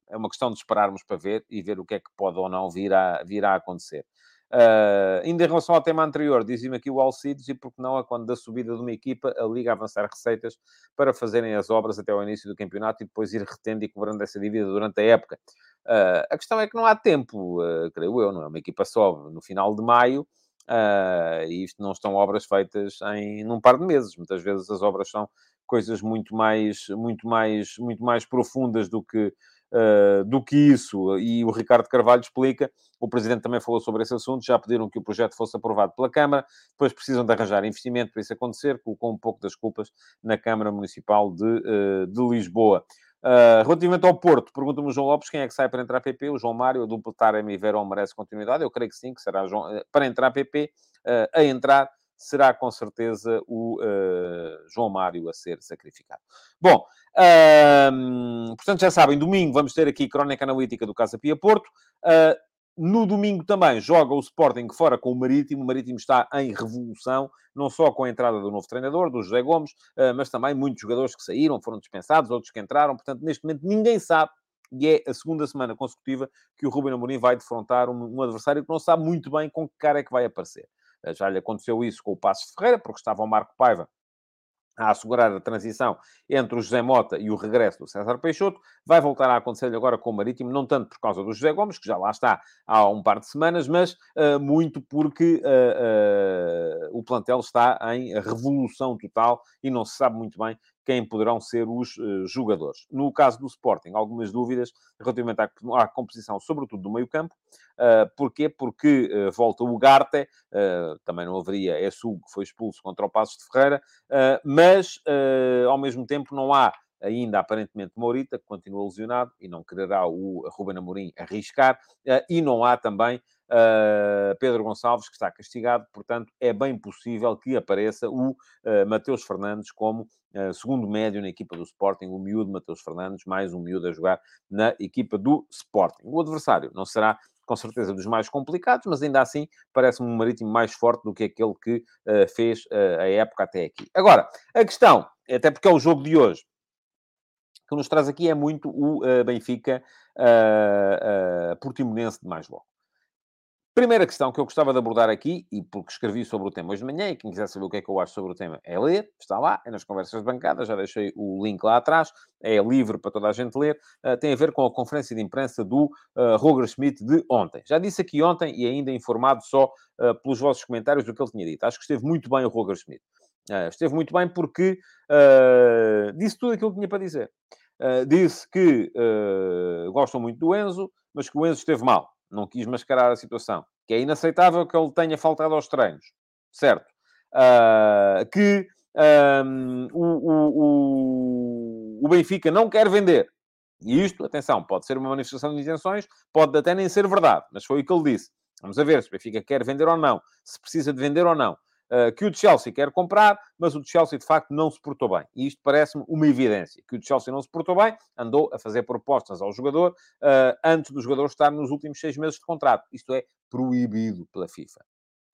é uma questão de esperarmos para ver e ver o que é que pode ou não vir a, vir a acontecer. Uh, ainda em relação ao tema anterior, dizia-me aqui o Alcides, e porque não, a quando da subida de uma equipa, a Liga avançar receitas para fazerem as obras até ao início do campeonato e depois ir retendo e cobrando essa dívida durante a época. Uh, a questão é que não há tempo, uh, creio eu, não é? Uma equipa sobe no final de maio, e isto não estão obras feitas em num par de meses. Muitas vezes as obras são coisas muito mais, muito mais, muito mais profundas do que do que isso. E o Ricardo Carvalho explica, o Presidente também falou sobre esse assunto, já pediram que o projeto fosse aprovado pela Câmara, depois precisam de arranjar investimento para isso acontecer, colocou um pouco das culpas na Câmara Municipal de, uh, de Lisboa. Uh, relativamente ao Porto, pergunta-me o João Lopes quem é que sai para entrar a PP. O João Mário, o duplo Taremi Verón merece continuidade. Eu creio que sim, que será João, para entrar a PP. Uh, a entrar será com certeza o uh, João Mário a ser sacrificado. Bom, uh, portanto já sabem, domingo vamos ter aqui crónica analítica do Casa Pia Porto. Uh, no domingo também joga o Sporting fora com o Marítimo. O Marítimo está em revolução, não só com a entrada do novo treinador, do José Gomes, uh, mas também muitos jogadores que saíram, foram dispensados, outros que entraram. Portanto, neste momento ninguém sabe e é a segunda semana consecutiva que o Ruben Amorim vai defrontar um, um adversário que não sabe muito bem com que cara é que vai aparecer. Eh, já lhe aconteceu isso com o Passo Ferreira, porque estava o Marco Paiva a assegurar a transição entre o José Mota e o regresso do César Peixoto. Vai voltar a acontecer agora com o Marítimo, não tanto por causa do José Gomes, que já lá está há um par de semanas, mas uh, muito porque uh, uh, o plantel está em revolução total e não se sabe muito bem quem poderão ser os uh, jogadores. No caso do Sporting, algumas dúvidas relativamente à, composição, sobretudo do meio-campo. Uh, porquê? Porque uh, volta o Garte, uh, também não haveria Essu, que foi expulso contra o Passos de Ferreira, mas ao mesmo tempo não há ainda aparentemente Mourita, que continua lesionado e não quererá o Ruben Amorim arriscar, e não há também Uh, Pedro Gonçalves, que está castigado, portanto, é bem possível que apareça o uh, Fernandes como uh, segundo médio na equipa do Sporting, o miúdo Mateus Fernandes, mais um miúdo a jogar na equipa do Sporting. O adversário não será com certeza dos mais complicados, mas ainda assim parece-me um Marítimo mais forte do que aquele que fez a época até aqui. Agora, a questão, até porque é o jogo de hoje, que nos traz aqui é muito o Benfica Portimonense de mais logo. Primeira questão que eu gostava de abordar aqui, e porque escrevi sobre o tema hoje de manhã, e quem quiser saber o que é que eu acho sobre o tema é ler, está lá, é nas conversas de bancada, já deixei o link lá atrás, é livre para toda a gente ler, uh, tem a ver com a conferência de imprensa do uh, Roger Schmidt de ontem. Já disse aqui ontem, e ainda informado só uh, pelos vossos comentários do que ele tinha dito. Acho que esteve muito bem o Roger Schmidt. esteve muito bem porque disse tudo aquilo que tinha para dizer. disse que gostam muito do Enzo, mas que o Enzo esteve mal não quis mascarar a situação, que é inaceitável que ele tenha faltado aos treinos, certo? Uh, que um, o, o, o, Benfica não quer vender. E isto, atenção, pode ser uma manifestação de intenções, pode até nem ser verdade, mas foi o que ele disse. Vamos a ver se o Benfica quer vender ou não, se precisa de vender ou não. Uh, que o Chelsea quer comprar, mas o Chelsea de facto não se portou bem. E isto parece-me uma evidência. Que o Chelsea não se portou bem, andou a fazer propostas ao jogador uh, antes do jogador estar nos últimos seis meses de contrato. Isto é proibido pela FIFA.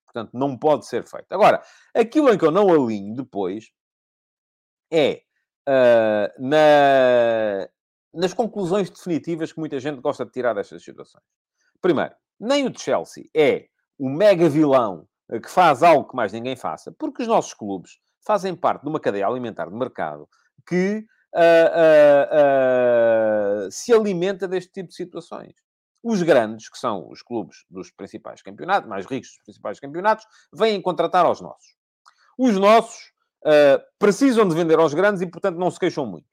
Portanto, não pode ser feito. Agora, aquilo em que eu não alinho depois é uh, na, nas conclusões definitivas que muita gente gosta de tirar destas situações. Primeiro, nem o Chelsea é o mega vilão que faz algo que mais ninguém faça, porque os nossos clubes fazem parte de uma cadeia alimentar de mercado que uh, uh, uh, se alimenta deste tipo de situações. Os grandes, que são os clubes dos principais campeonatos, mais ricos dos principais campeonatos, vêm contratar aos nossos. Os nossos precisam de vender aos grandes e, portanto, não se queixam muito.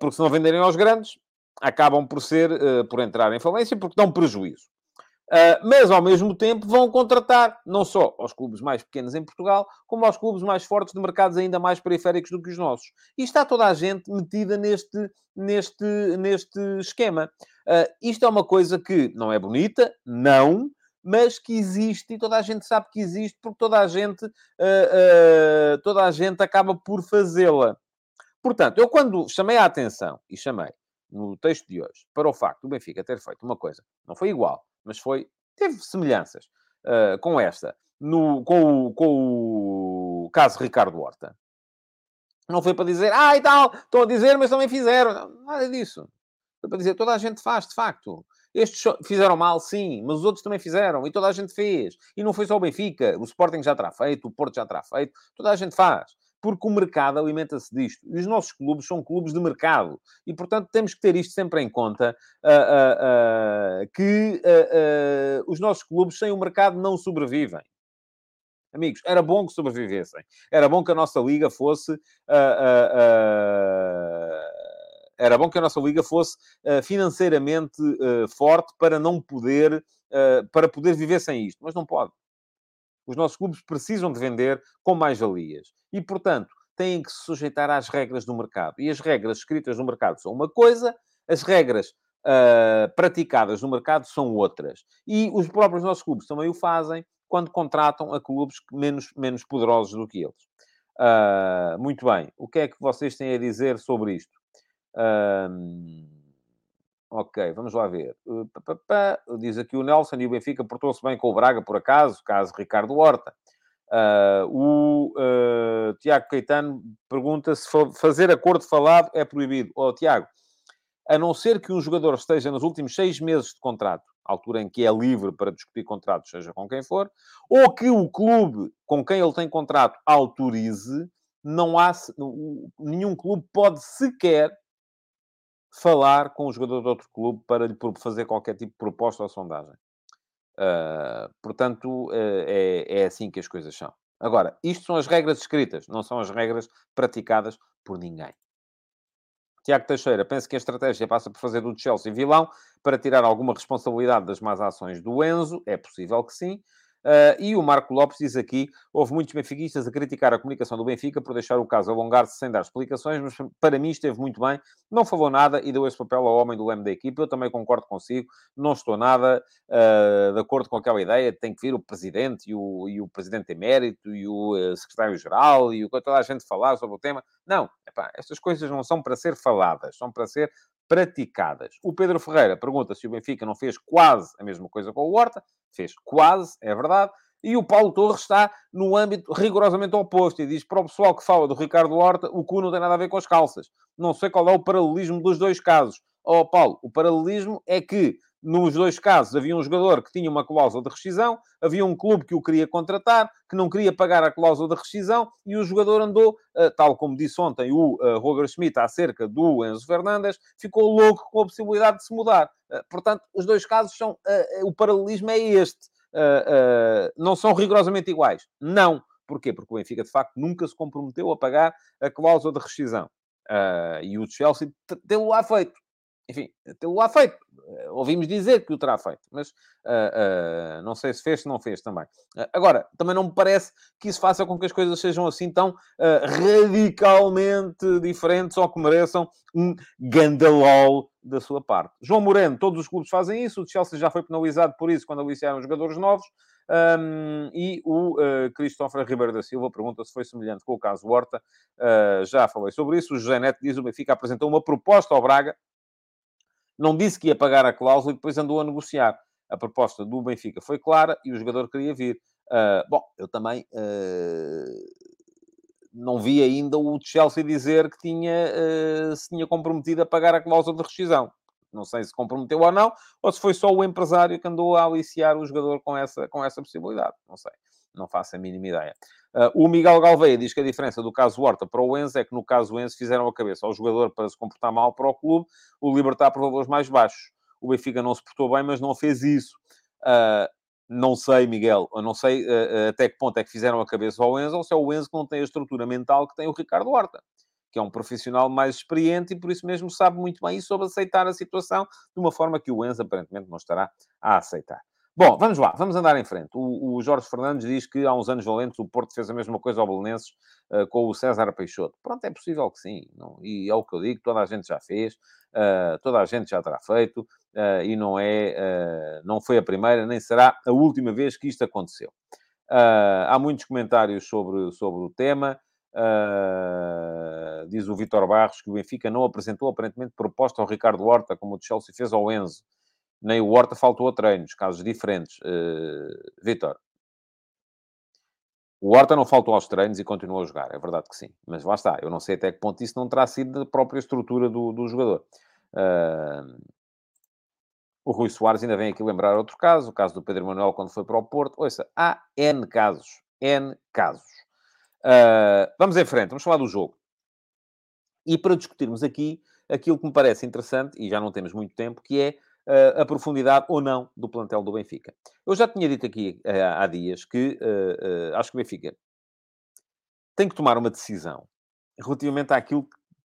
porque se não venderem aos grandes, acabam por ser, por entrar em falência, porque dão prejuízo. Uh, mas, ao mesmo tempo, vão contratar não só aos clubes mais pequenos em Portugal, como aos clubes mais fortes de mercados ainda mais periféricos do que os nossos. E está toda a gente metida neste, neste, neste esquema. Uh, isto é uma coisa que não é bonita, não, mas que existe e toda a gente sabe que existe porque toda a gente, uh, toda a gente acaba por fazê-la. Portanto, eu quando chamei a atenção, e chamei no texto de hoje, para o facto do Benfica ter feito uma coisa, não foi igual, mas foi, teve semelhanças uh, com esta, no, com, o, com o caso Ricardo Horta. Não foi para dizer, ah, e tal, estão a dizer, mas também fizeram. Nada disso. Foi para dizer, toda a gente faz, de facto. Estes fizeram mal, sim, mas os outros também fizeram, e toda a gente fez. E não foi só o Benfica, o Sporting já terá feito, o Porto já terá feito, toda a gente faz porque o mercado alimenta-se disto. E os nossos clubes são clubes de mercado. E, portanto, temos que ter isto sempre em conta, uh, uh, uh, que os nossos clubes sem o mercado não sobrevivem. Amigos, era bom que sobrevivessem. Era bom que a nossa liga fosse... era bom que a nossa liga fosse financeiramente forte para não poder... para poder viver sem isto. Mas não pode. Os nossos clubes precisam de vender com mais-valias. E, portanto, têm que se sujeitar às regras do mercado. E as regras escritas no mercado são uma coisa, as regras uh, praticadas no mercado são outras. E os próprios nossos clubes também o fazem quando contratam a clubes menos, menos poderosos do que eles. Uh, muito bem. O que é que vocês têm a dizer sobre isto? Uh, Ok, vamos lá ver. Uh, Diz aqui o Nelson e o Benfica portou-se bem com o Braga, por acaso, caso Ricardo Horta. Uh, o uh, Tiago Caetano pergunta se fazer acordo falado é proibido. Oh, Tiago, a não ser que um jogador esteja nos últimos seis meses de contrato, altura em que é livre para discutir contratos, seja com quem for, ou que o clube com quem ele tem contrato autorize, não há nenhum clube pode sequer falar com o jogador de outro clube para lhe fazer qualquer tipo de proposta ou sondagem. Uh, portanto, uh, é, é assim que as coisas são. Agora, isto são as regras escritas, não são as regras praticadas por ninguém. Tiago Teixeira, penso que a estratégia passa por fazer do Chelsea vilão para tirar alguma responsabilidade das más ações do Enzo. É possível que sim. Uh, e o Marco Lopes diz aqui: houve muitos benfiquistas a criticar a comunicação do Benfica por deixar o caso alongar-se sem dar explicações, mas para mim esteve muito bem, não falou nada e deu esse papel ao homem do leme da equipa. Eu também concordo consigo, não estou nada uh, de acordo com aquela ideia tem que vir o presidente e o, e o presidente emérito e o uh, secretário-geral e o que toda a gente falar sobre o tema. Não, epá, estas coisas não são para ser faladas, são para ser praticadas. O Pedro Ferreira pergunta se o Benfica não fez quase a mesma coisa com o Horta. Fez quase, é verdade. E o Paulo Torres está no âmbito rigorosamente oposto e diz para o pessoal que fala do Ricardo Horta, o cu não tem nada a ver com as calças. Não sei qual é o paralelismo dos dois casos. Ó oh, Paulo, o paralelismo é que nos dois casos, havia um jogador que tinha uma cláusula de rescisão, havia um clube que o queria contratar, que não queria pagar a cláusula de rescisão, e o jogador andou, eh, tal como disse ontem o eh, Roger Schmidt acerca do Enzo Fernandes, ficou louco com a possibilidade de se mudar. Eh, portanto, os dois casos são. O paralelismo é este. Não são rigorosamente iguais. Não. Porquê? Porque o Benfica, de facto, nunca se comprometeu a pagar a cláusula de rescisão. E o Chelsea deu lá feito. Enfim, tê-lo lá feito. Uh, ouvimos dizer que o terá feito, mas uh, não sei se fez, se não fez também. agora, também não me parece que isso faça com que as coisas sejam assim tão radicalmente diferentes ou que mereçam um gandalol da sua parte. João Moreno, todos os clubes fazem isso, o Chelsea já foi penalizado por isso quando aliciaram jogadores novos. Um, e o uh, Christopher Ribeiro da Silva pergunta se foi semelhante com o caso Horta. Uh, já falei sobre isso. O José Neto diz o Benfica apresentou uma proposta ao Braga. Não disse que ia pagar a cláusula e depois andou a negociar. A proposta do Benfica foi clara e o jogador queria vir. Uh, bom, eu também não vi ainda o Chelsea dizer que tinha, se tinha comprometido a pagar a cláusula de rescisão. Não sei se comprometeu ou não, ou se foi só o empresário que andou a aliciar o jogador com essa, com essa possibilidade. Não sei. Não faço a mínima ideia. Uh, o Miguel Galveia diz que a diferença do caso Horta para o Enzo é que no caso Enzo fizeram a cabeça ao jogador para se comportar mal para o clube, o Libertar por valores mais baixos. O Benfica não se portou bem, mas não fez isso. Uh, não sei, Miguel, eu não sei uh, até que ponto é que fizeram a cabeça ao Enzo, ou se é o Enzo que não tem a estrutura mental que tem o Ricardo Horta que é um profissional mais experiente e por isso mesmo sabe muito bem e soube aceitar a situação de uma forma que o Enzo aparentemente não estará a aceitar. Bom, vamos lá, vamos andar em frente. O, o, Jorge Fernandes diz que há uns anos valentes o Porto fez a mesma coisa ao Belenenses uh, com o César Peixoto. Pronto, é possível que sim. Não, e é o que eu digo, toda a gente já fez, uh, toda a gente já terá feito, uh, e não é, não foi a primeira, nem será a última vez que isto aconteceu. há muitos comentários sobre, sobre o tema. Diz o Vitor Barros que o Benfica não apresentou aparentemente proposta ao Ricardo Horta, como o Chelsea fez ao Enzo. Nem o Horta faltou a treinos, casos diferentes. Uh, Vitor, o Horta não faltou aos treinos e continuou a jogar, é verdade que sim. Mas lá está, eu não sei até que ponto isso não terá sido da própria estrutura do, do jogador. Uh, o Rui Soares ainda vem aqui lembrar outro caso, o caso do Pedro Manuel quando foi para o Porto. Ouça, há N casos, N casos. Uh, vamos em frente, vamos falar do jogo. E para discutirmos aqui aquilo que me parece interessante, e já não temos muito tempo, que é a profundidade ou não do plantel do Benfica. Eu já tinha dito aqui uh, há dias que acho que o Benfica tem que tomar uma decisão relativamente àquilo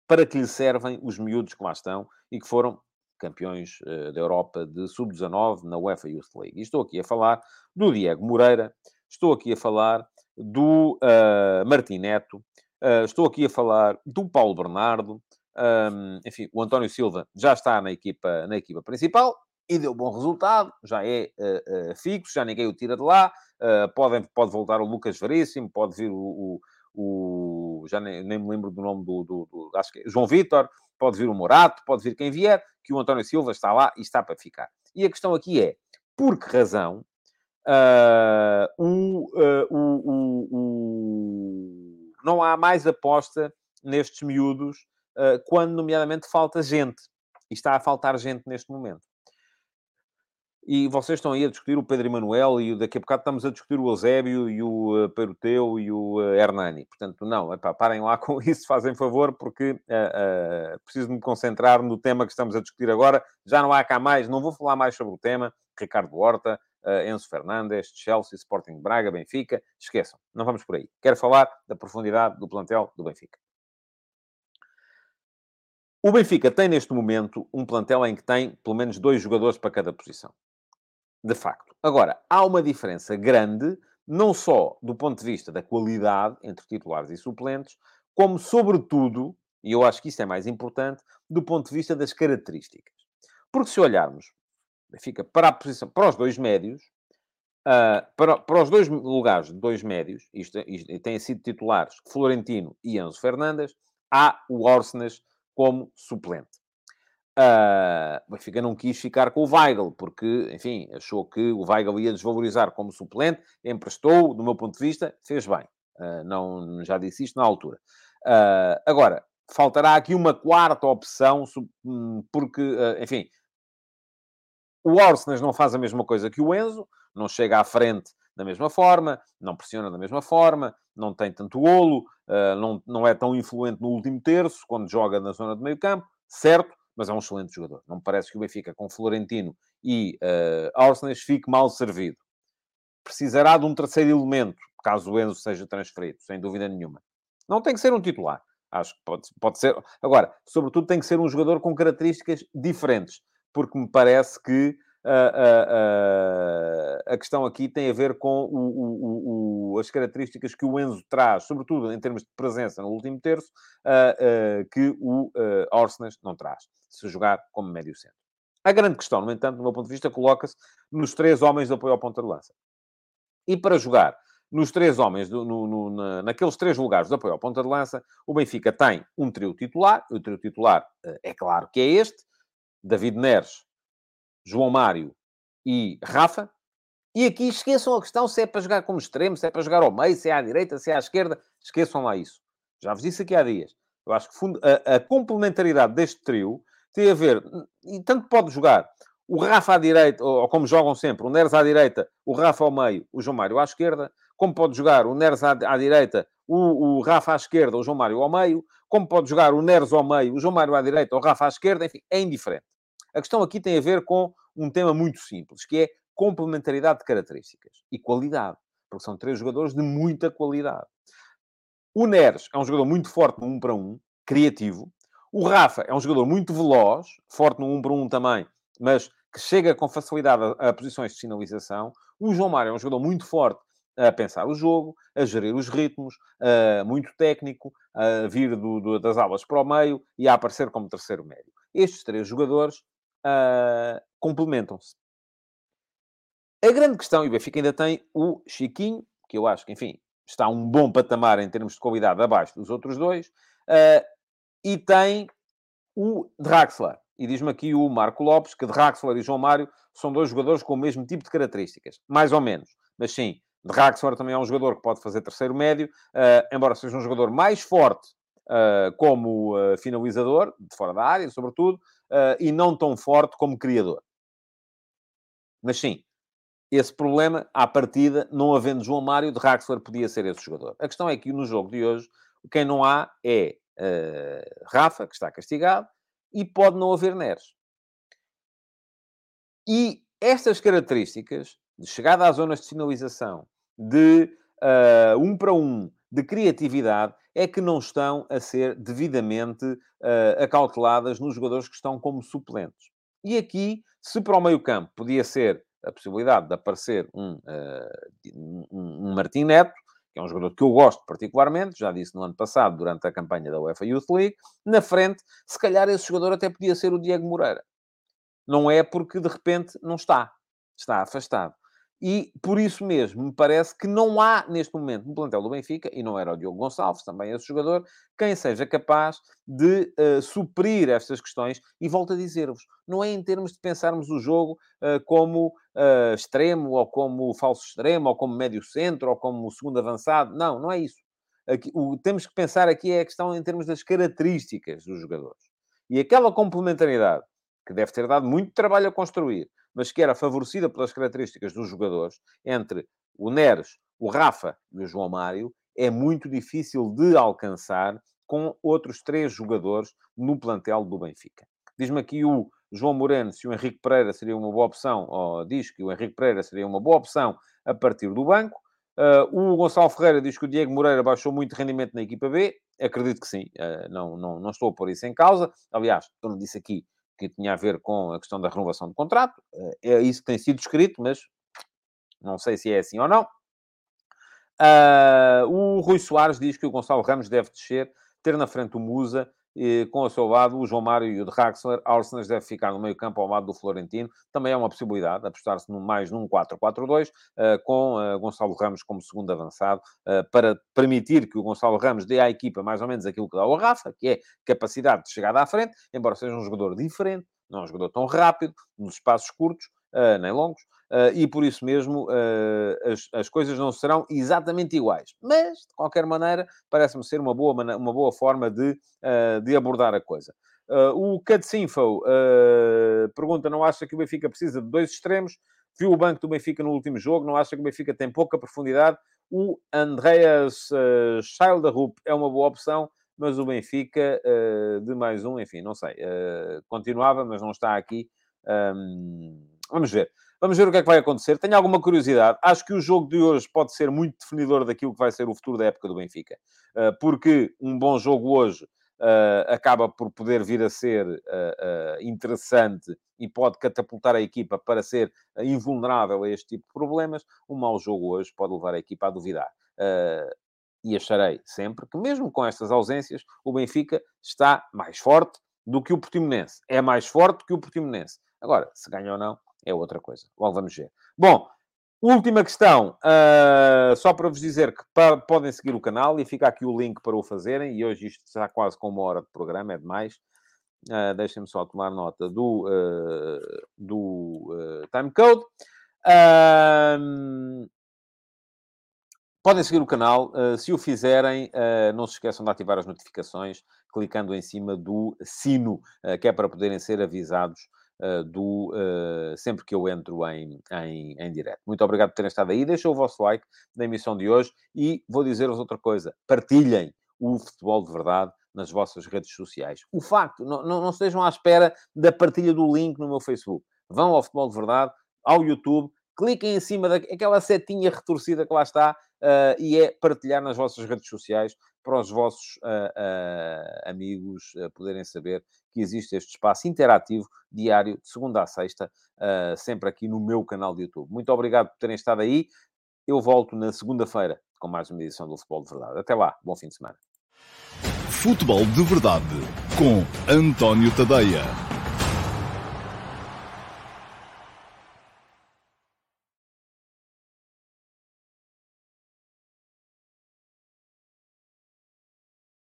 para que lhe servem os miúdos que lá estão e que foram campeões da Europa de sub-19 na UEFA Youth League. E estou aqui a falar do Diego Moreira, estou aqui a falar do uh, Martim Neto, uh, estou aqui a falar do Paulo Bernardo, um, enfim, o António Silva já está na equipa, na equipa principal e deu bom resultado, já é uh, uh, fixo, já ninguém o tira de lá, uh, pode, pode voltar o Lucas Veríssimo, pode vir o, o, o já nem, nem, me lembro do nome do, do, do acho que é João Vitor, pode vir o Morato, pode vir quem vier, que o António Silva está lá e está para ficar. E a questão aqui é, por que razão o, uh, o, o, não há mais aposta nestes miúdos quando, nomeadamente, falta gente. E está a faltar gente neste momento. E vocês estão aí a discutir o Pedro Emanuel e daqui a bocado estamos a discutir o Eusébio e o uh, Peruteu e o uh, Hernani. Portanto, não, epá, parem lá com isso, fazem favor, porque uh, preciso me concentrar no tema que estamos a discutir agora. Já não há cá mais, não vou falar mais sobre o tema. Ricardo Horta, Enzo Fernandes, Chelsea, Sporting Braga, Benfica. Esqueçam, não vamos por aí. Quero falar da profundidade do plantel do Benfica. O Benfica tem neste momento um plantel em que tem pelo menos dois jogadores para cada posição. De facto. Agora, há uma diferença grande, não só do ponto de vista da qualidade entre titulares e suplentes, como, sobretudo, e eu acho que isso é mais importante, do ponto de vista das características. Porque se olharmos Benfica para a posição, para os dois médios, uh, para, para os dois lugares de dois médios, isto, isto têm sido titulares Florentino e Enzo Fernandes, há o Orsnes como suplente. Uh, Benfica não quis ficar com o Weigl, porque, enfim, achou que o Weigl ia desvalorizar como suplente, emprestou, do meu ponto de vista, fez bem. Uh, não, já disse isto na altura. Uh, agora, faltará aqui uma quarta opção, hum, porque, enfim, o Orsnes não faz a mesma coisa que o Enzo, não chega à frente da mesma forma, não pressiona da mesma forma, não tem tanto golo, uh, não, não é tão influente no último terço, quando joga na zona de meio campo, certo, mas é um excelente jogador. Não me parece que o Benfica, com Florentino e uh, fique mal servido. Precisará de um terceiro elemento, caso o Enzo seja transferido, sem dúvida nenhuma. Não tem que ser um titular. Acho que pode, pode ser. Agora, sobretudo, tem que ser um jogador com características diferentes, porque me parece que a, questão aqui tem a ver com o, o, o, as características que o Enzo traz, sobretudo em termos de presença no último terço, que o Orsnes não traz, se jogar como médio centro. A grande questão, no entanto, do meu ponto de vista, coloca-se nos três homens de apoio ao ponta de lança. E para jogar nos três homens, no, no, na, naqueles três lugares de apoio ao ponta de lança, o Benfica tem um trio titular. O trio titular é claro que é este: David Neres, João Mário e Rafa. E aqui esqueçam a questão se é para jogar como extremo, se é para jogar ao meio, se é à direita, se é à esquerda. Esqueçam lá isso. Já vos disse aqui há dias. Eu acho que a, a complementaridade deste trio tem a ver, e tanto pode jogar o Rafa à direita, ou, como jogam sempre, o Neres à direita, o Rafa ao meio, o João Mário à esquerda, como pode jogar o Neres à, à direita, o, o, Rafa à esquerda, o João Mário ao meio, como pode jogar o Neres ao meio, o João Mário à direita, o Rafa à esquerda, enfim, é indiferente. A questão aqui tem a ver com um tema muito simples, que é complementaridade de características e qualidade, porque são três jogadores de muita qualidade. O Neres é um jogador muito forte no 1 para 1, criativo. O Rafa é um jogador muito veloz, forte no 1 para 1 também, mas que chega com facilidade a, a posições de sinalização. O João Mário é um jogador muito forte a pensar o jogo, a gerir os ritmos, uh, muito técnico, a vir do, do, das aulas para o meio e a aparecer como terceiro médio. Estes três jogadores uh, complementam-se. A grande questão, e o Benfica ainda tem o Chiquinho, que eu acho que, enfim, está um bom patamar em termos de qualidade abaixo dos outros dois, uh, e tem o Draxler. E diz-me aqui o Marco Lopes que Draxler e João Mário são dois jogadores com o mesmo tipo de características. Mais ou menos. Mas sim, Draxler também é um jogador que pode fazer terceiro médio, uh, embora seja um jogador mais forte uh, como uh, finalizador, de fora da área, sobretudo, uh, e não tão forte como criador. Mas sim, esse problema, à partida, não havendo João Mário, de Draxler podia ser esse jogador. A questão é que no jogo de hoje, quem não há é uh, Rafa, que está castigado, e pode não haver Neres. E estas características de chegada às zonas de finalização, de uh, um para um, de criatividade, é que não estão a ser devidamente uh, acauteladas nos jogadores que estão como suplentes. E aqui, se para o meio-campo podia ser a possibilidade de aparecer um, uh, um, Martim Neto, que é um jogador que eu gosto particularmente, já disse no ano passado, durante a campanha da UEFA Youth League, na frente, se calhar esse jogador até podia ser o Diego Moreira. Não é porque de repente não está, está afastado. E por isso mesmo, me parece que não há neste momento no plantel do Benfica, e não era o Diogo Gonçalves, também esse jogador, quem seja capaz de uh, suprir estas questões. E volto a dizer-vos, não é em termos de pensarmos o jogo uh, como uh, extremo, ou como falso extremo, ou como médio centro, ou como segundo avançado. Não, não é isso. Aqui, o, temos que pensar aqui é a questão em termos das características dos jogadores. E aquela complementaridade, que deve ter dado muito trabalho a construir, mas que era favorecida pelas características dos jogadores, entre o Neres, o Rafa e o João Mário, é muito difícil de alcançar com outros três jogadores no plantel do Benfica. Diz-me aqui o João Moreno se o Henrique Pereira seria uma boa opção, ou diz que o Henrique Pereira seria uma boa opção a partir do banco. Uh, o Gonçalo Ferreira diz que o Diego Moreira baixou muito rendimento na equipa B. Acredito que sim, uh, não, não, não estou a pôr isso em causa. Aliás, não disse aqui que tinha a ver com a questão da renovação do contrato. Eh, é isso que tem sido escrito, mas não sei se é assim ou não. Uh, o Rui Soares diz que o Gonçalo Ramos deve descer, ter na frente o Musa, e, com o seu lado o João Mário e o de Raxler. Arsenas deve ficar no meio campo ao lado do Florentino. Também é uma possibilidade, apostar-se mais num 4-4-2, uh, eh, com uh, Gonçalo Ramos como segundo avançado, para permitir que o Gonçalo Ramos dê à equipa mais ou menos aquilo que dá ao Rafa, que é capacidade de chegar à frente, embora seja um jogador diferente, não é um jogador tão rápido, nos espaços curtos, nem longos, Uh, e por isso mesmo uh, as, as coisas não serão exatamente iguais. Mas, de qualquer maneira, parece-me ser uma boa, uma boa forma de, uh, de abordar a coisa. o Catsinfo pergunta: não acha que o Benfica precisa de dois extremos? Viu o banco do Benfica no último jogo, não acha que o Benfica tem pouca profundidade? O Andreas uh, é uma boa opção, mas o Benfica, de mais um, enfim, não sei. continuava, mas não está aqui. Vamos ver. Vamos ver o que é que vai acontecer. Tenho alguma curiosidade. Acho que o jogo de hoje pode ser muito definidor daquilo que vai ser o futuro da época do Benfica. Uh, porque um bom jogo hoje uh, acaba por poder vir a ser uh, interessante e pode catapultar a equipa para ser invulnerável a este tipo de problemas. Um mau jogo hoje pode levar a equipa a duvidar. e acharei sempre que, mesmo com estas ausências, o Benfica está mais forte do que o Portimonense. É mais forte que o Portimonense. Agora, se ganha ou não, é outra coisa. Logo vamos ver. Bom, Última questão, uh, só para vos dizer que podem seguir o canal e fica aqui o link para o fazerem. E hoje isto está quase com uma hora de programa, é demais. Uh, Deixem-me só tomar nota do, uh, do uh, timecode. podem seguir o canal. se o fizerem, não se esqueçam de ativar as notificações, clicando em cima do sino, que é para poderem ser avisados uh, do, uh, sempre que eu entro em, em, em direto. Muito obrigado por terem estado aí. Deixem o vosso like na emissão de hoje e vou dizer-vos outra coisa. Partilhem o futebol de verdade nas vossas redes sociais. O facto, não, não, não estejam à espera da partilha do link no meu Facebook. Vão ao Futebol de Verdade, ao YouTube, cliquem em cima daquela setinha retorcida que lá está uh, e é partilhar nas vossas redes sociais para os vossos uh, amigos poderem saber que existe este espaço interativo diário, de segunda a sexta, sempre aqui no meu canal de YouTube. Muito obrigado por terem estado aí. Eu volto na segunda-feira com mais uma edição do Futebol de Verdade. Até lá, bom fim de semana. Futebol de Verdade com António Tadeia.